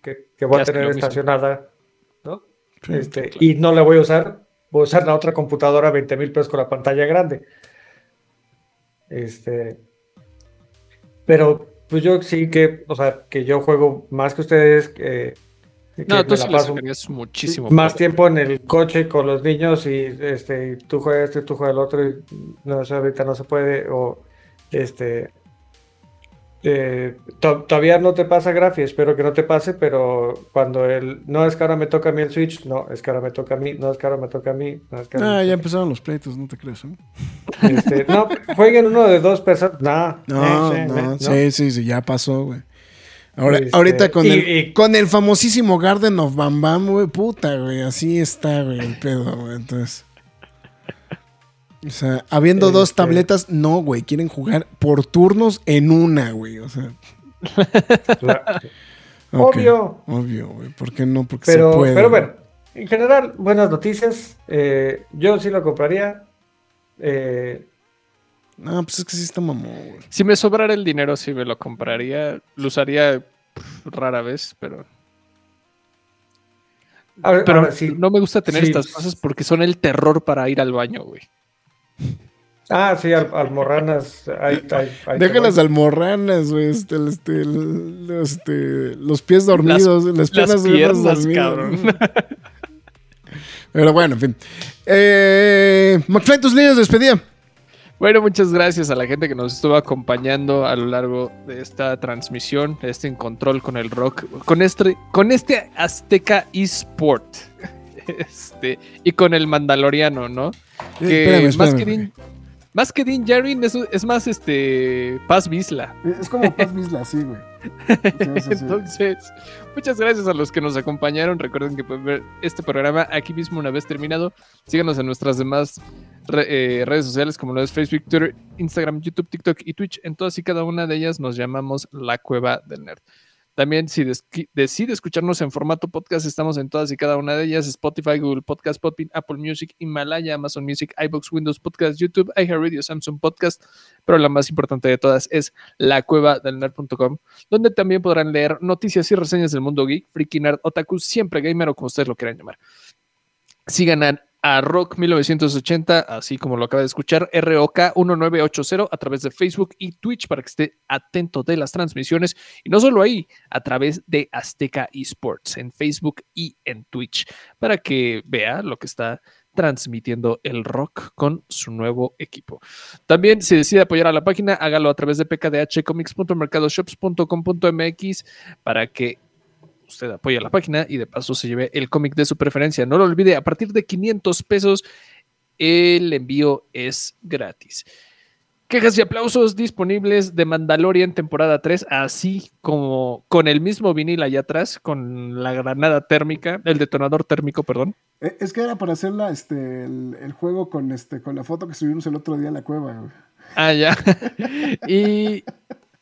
que, que voy Ya a tener estacionada, Este, Y no la voy a usar, voy a usar la otra computadora 20 mil pesos con la pantalla grande. Este, pero pues yo sí que, o sea, que yo juego más que ustedes, que Que No, tú la sí paso muchísimo. más tiempo en el coche con los niños y este, tú juegas este, tú juegas el otro y no sé, ahorita no se puede o este eh, to- todavía no te pasa Grafi, espero que no te pase, pero cuando el no es que ahora me toca a mí el Switch, no, es que ahora me toca a mí, no es que ahora me toca a mí, no es que ahora Ah, me ya empezaron los pleitos, no te crees, ¿eh? este, no, jueguen uno de dos personas, no, No, eh, no, eh, sí, sí, sí, ya pasó, güey. Ahora, Este, ahorita con, y- el, y- con el famosísimo Garden of Bam Bam, güey, puta, güey, así está, güey, el pedo, güey, entonces... O sea, habiendo dos Este- tabletas, no, güey, quieren jugar por turnos en una, güey, o sea... Obvio. Obvio, güey, ¿por qué no? Porque Pero, se puede. pero bueno, en general, buenas noticias. eh, yo sí lo compraría. eh, No, pues es que sí está mamón, güey. Si me sobrara el dinero, sí me lo compraría. Lo usaría rara vez, pero. ahora- Pero ahora sí. no me gusta tener sí. estas cosas porque son el terror para ir al baño, güey. Ah, sí, al- almorranas. Hay Deja las almorranas, güey. Este, este, este, los pies dormidos, las, piernas, Las piernas dormidas. cabrón. Pero bueno, en fin. Eh, McFly, tus líneas de despedida. Bueno, muchas gracias a la gente que nos estuvo acompañando a lo largo de esta transmisión, de este encontrol con el rock, con este, con este Azteca eSport. Este, y con el Mandaloriano, ¿no? Eh, Que espérame, más, que Din, más que Din Djarin es, es más este Paz Vizla. Es como Paz Vizla, sí, güey. Entonces, muchas gracias a los que nos acompañaron. Recuerden que pueden ver este programa aquí mismo una vez terminado. Síganos en nuestras demás re- eh, redes sociales como lo es Facebook, Twitter, Instagram, YouTube, TikTok y Twitch. En todas y cada una de ellas nos llamamos La Cueva del Nerd. También si decide escucharnos en formato podcast, estamos en todas y cada una de ellas, Spotify, Google Podcast, Podbean, Apple Music, Himalaya, Amazon Music, iBox, Windows Podcast, YouTube, iHeartRadio, Samsung Podcast, pero la más importante de todas es lacuevadelnerd.com, donde también podrán leer noticias y reseñas del mundo geek, freaky nerd, otaku, siempre gamer o como ustedes lo quieran llamar. Sigan a, a Rock 1980, así como lo acaba de escuchar, ROK 1980 a través de Facebook y Twitch para que esté atento de las transmisiones. Y no solo ahí, a través de Azteca Esports en Facebook y en Twitch, para que vea lo que está transmitiendo el rock con su nuevo equipo. También, si decide apoyar a la página, hágalo a través de pkdhcomics.mercadoshops.com.mx para que usted apoye a la página y de paso se lleve el cómic de su preferencia. No lo olvide, a partir de 500 pesos el envío es gratis. Quejas y aplausos disponibles de Mandalorian temporada 3, así como con el mismo vinil allá atrás, con la granada térmica, el detonador térmico, perdón. Eh, Es que era para hacer la, este, el, el juego con, este, con la foto que subimos el otro día en la cueva, güey. Ah, ya. y,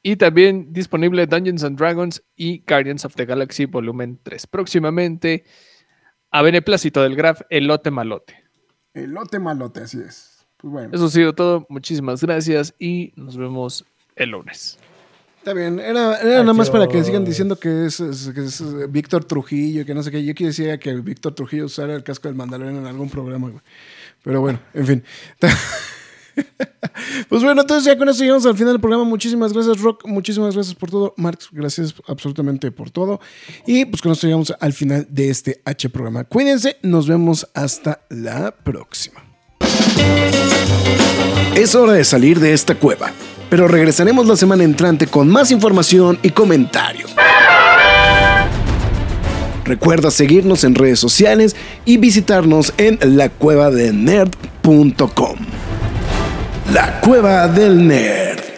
y también disponible Dungeons and Dragons y Guardians of the Galaxy Volumen 3. Próximamente, a beneplácito del Graf, Elote Malote. Elote malote, así es. Pues bueno. Eso ha sido todo. Muchísimas gracias y nos vemos el lunes. Está bien, era, era nada más para que sigan diciendo que es, es- que es, eh, Víctor Trujillo, que no sé qué. Yo quisiera que Víctor Trujillo usara el casco del Mandalorian en algún programa, güey. Pero bueno, en fin. pues bueno, entonces ya con eso llegamos al final del programa. Muchísimas gracias, Rock. Muchísimas gracias por todo. Marx, gracias absolutamente por todo. Y pues con esto llegamos al final de este H programa. Cuídense, nos vemos hasta la próxima. Es hora de salir de esta cueva, pero regresaremos la semana entrante con más información y comentarios. Recuerda seguirnos en redes sociales y visitarnos en lacuevadelnerd.com. La Cueva del Nerd.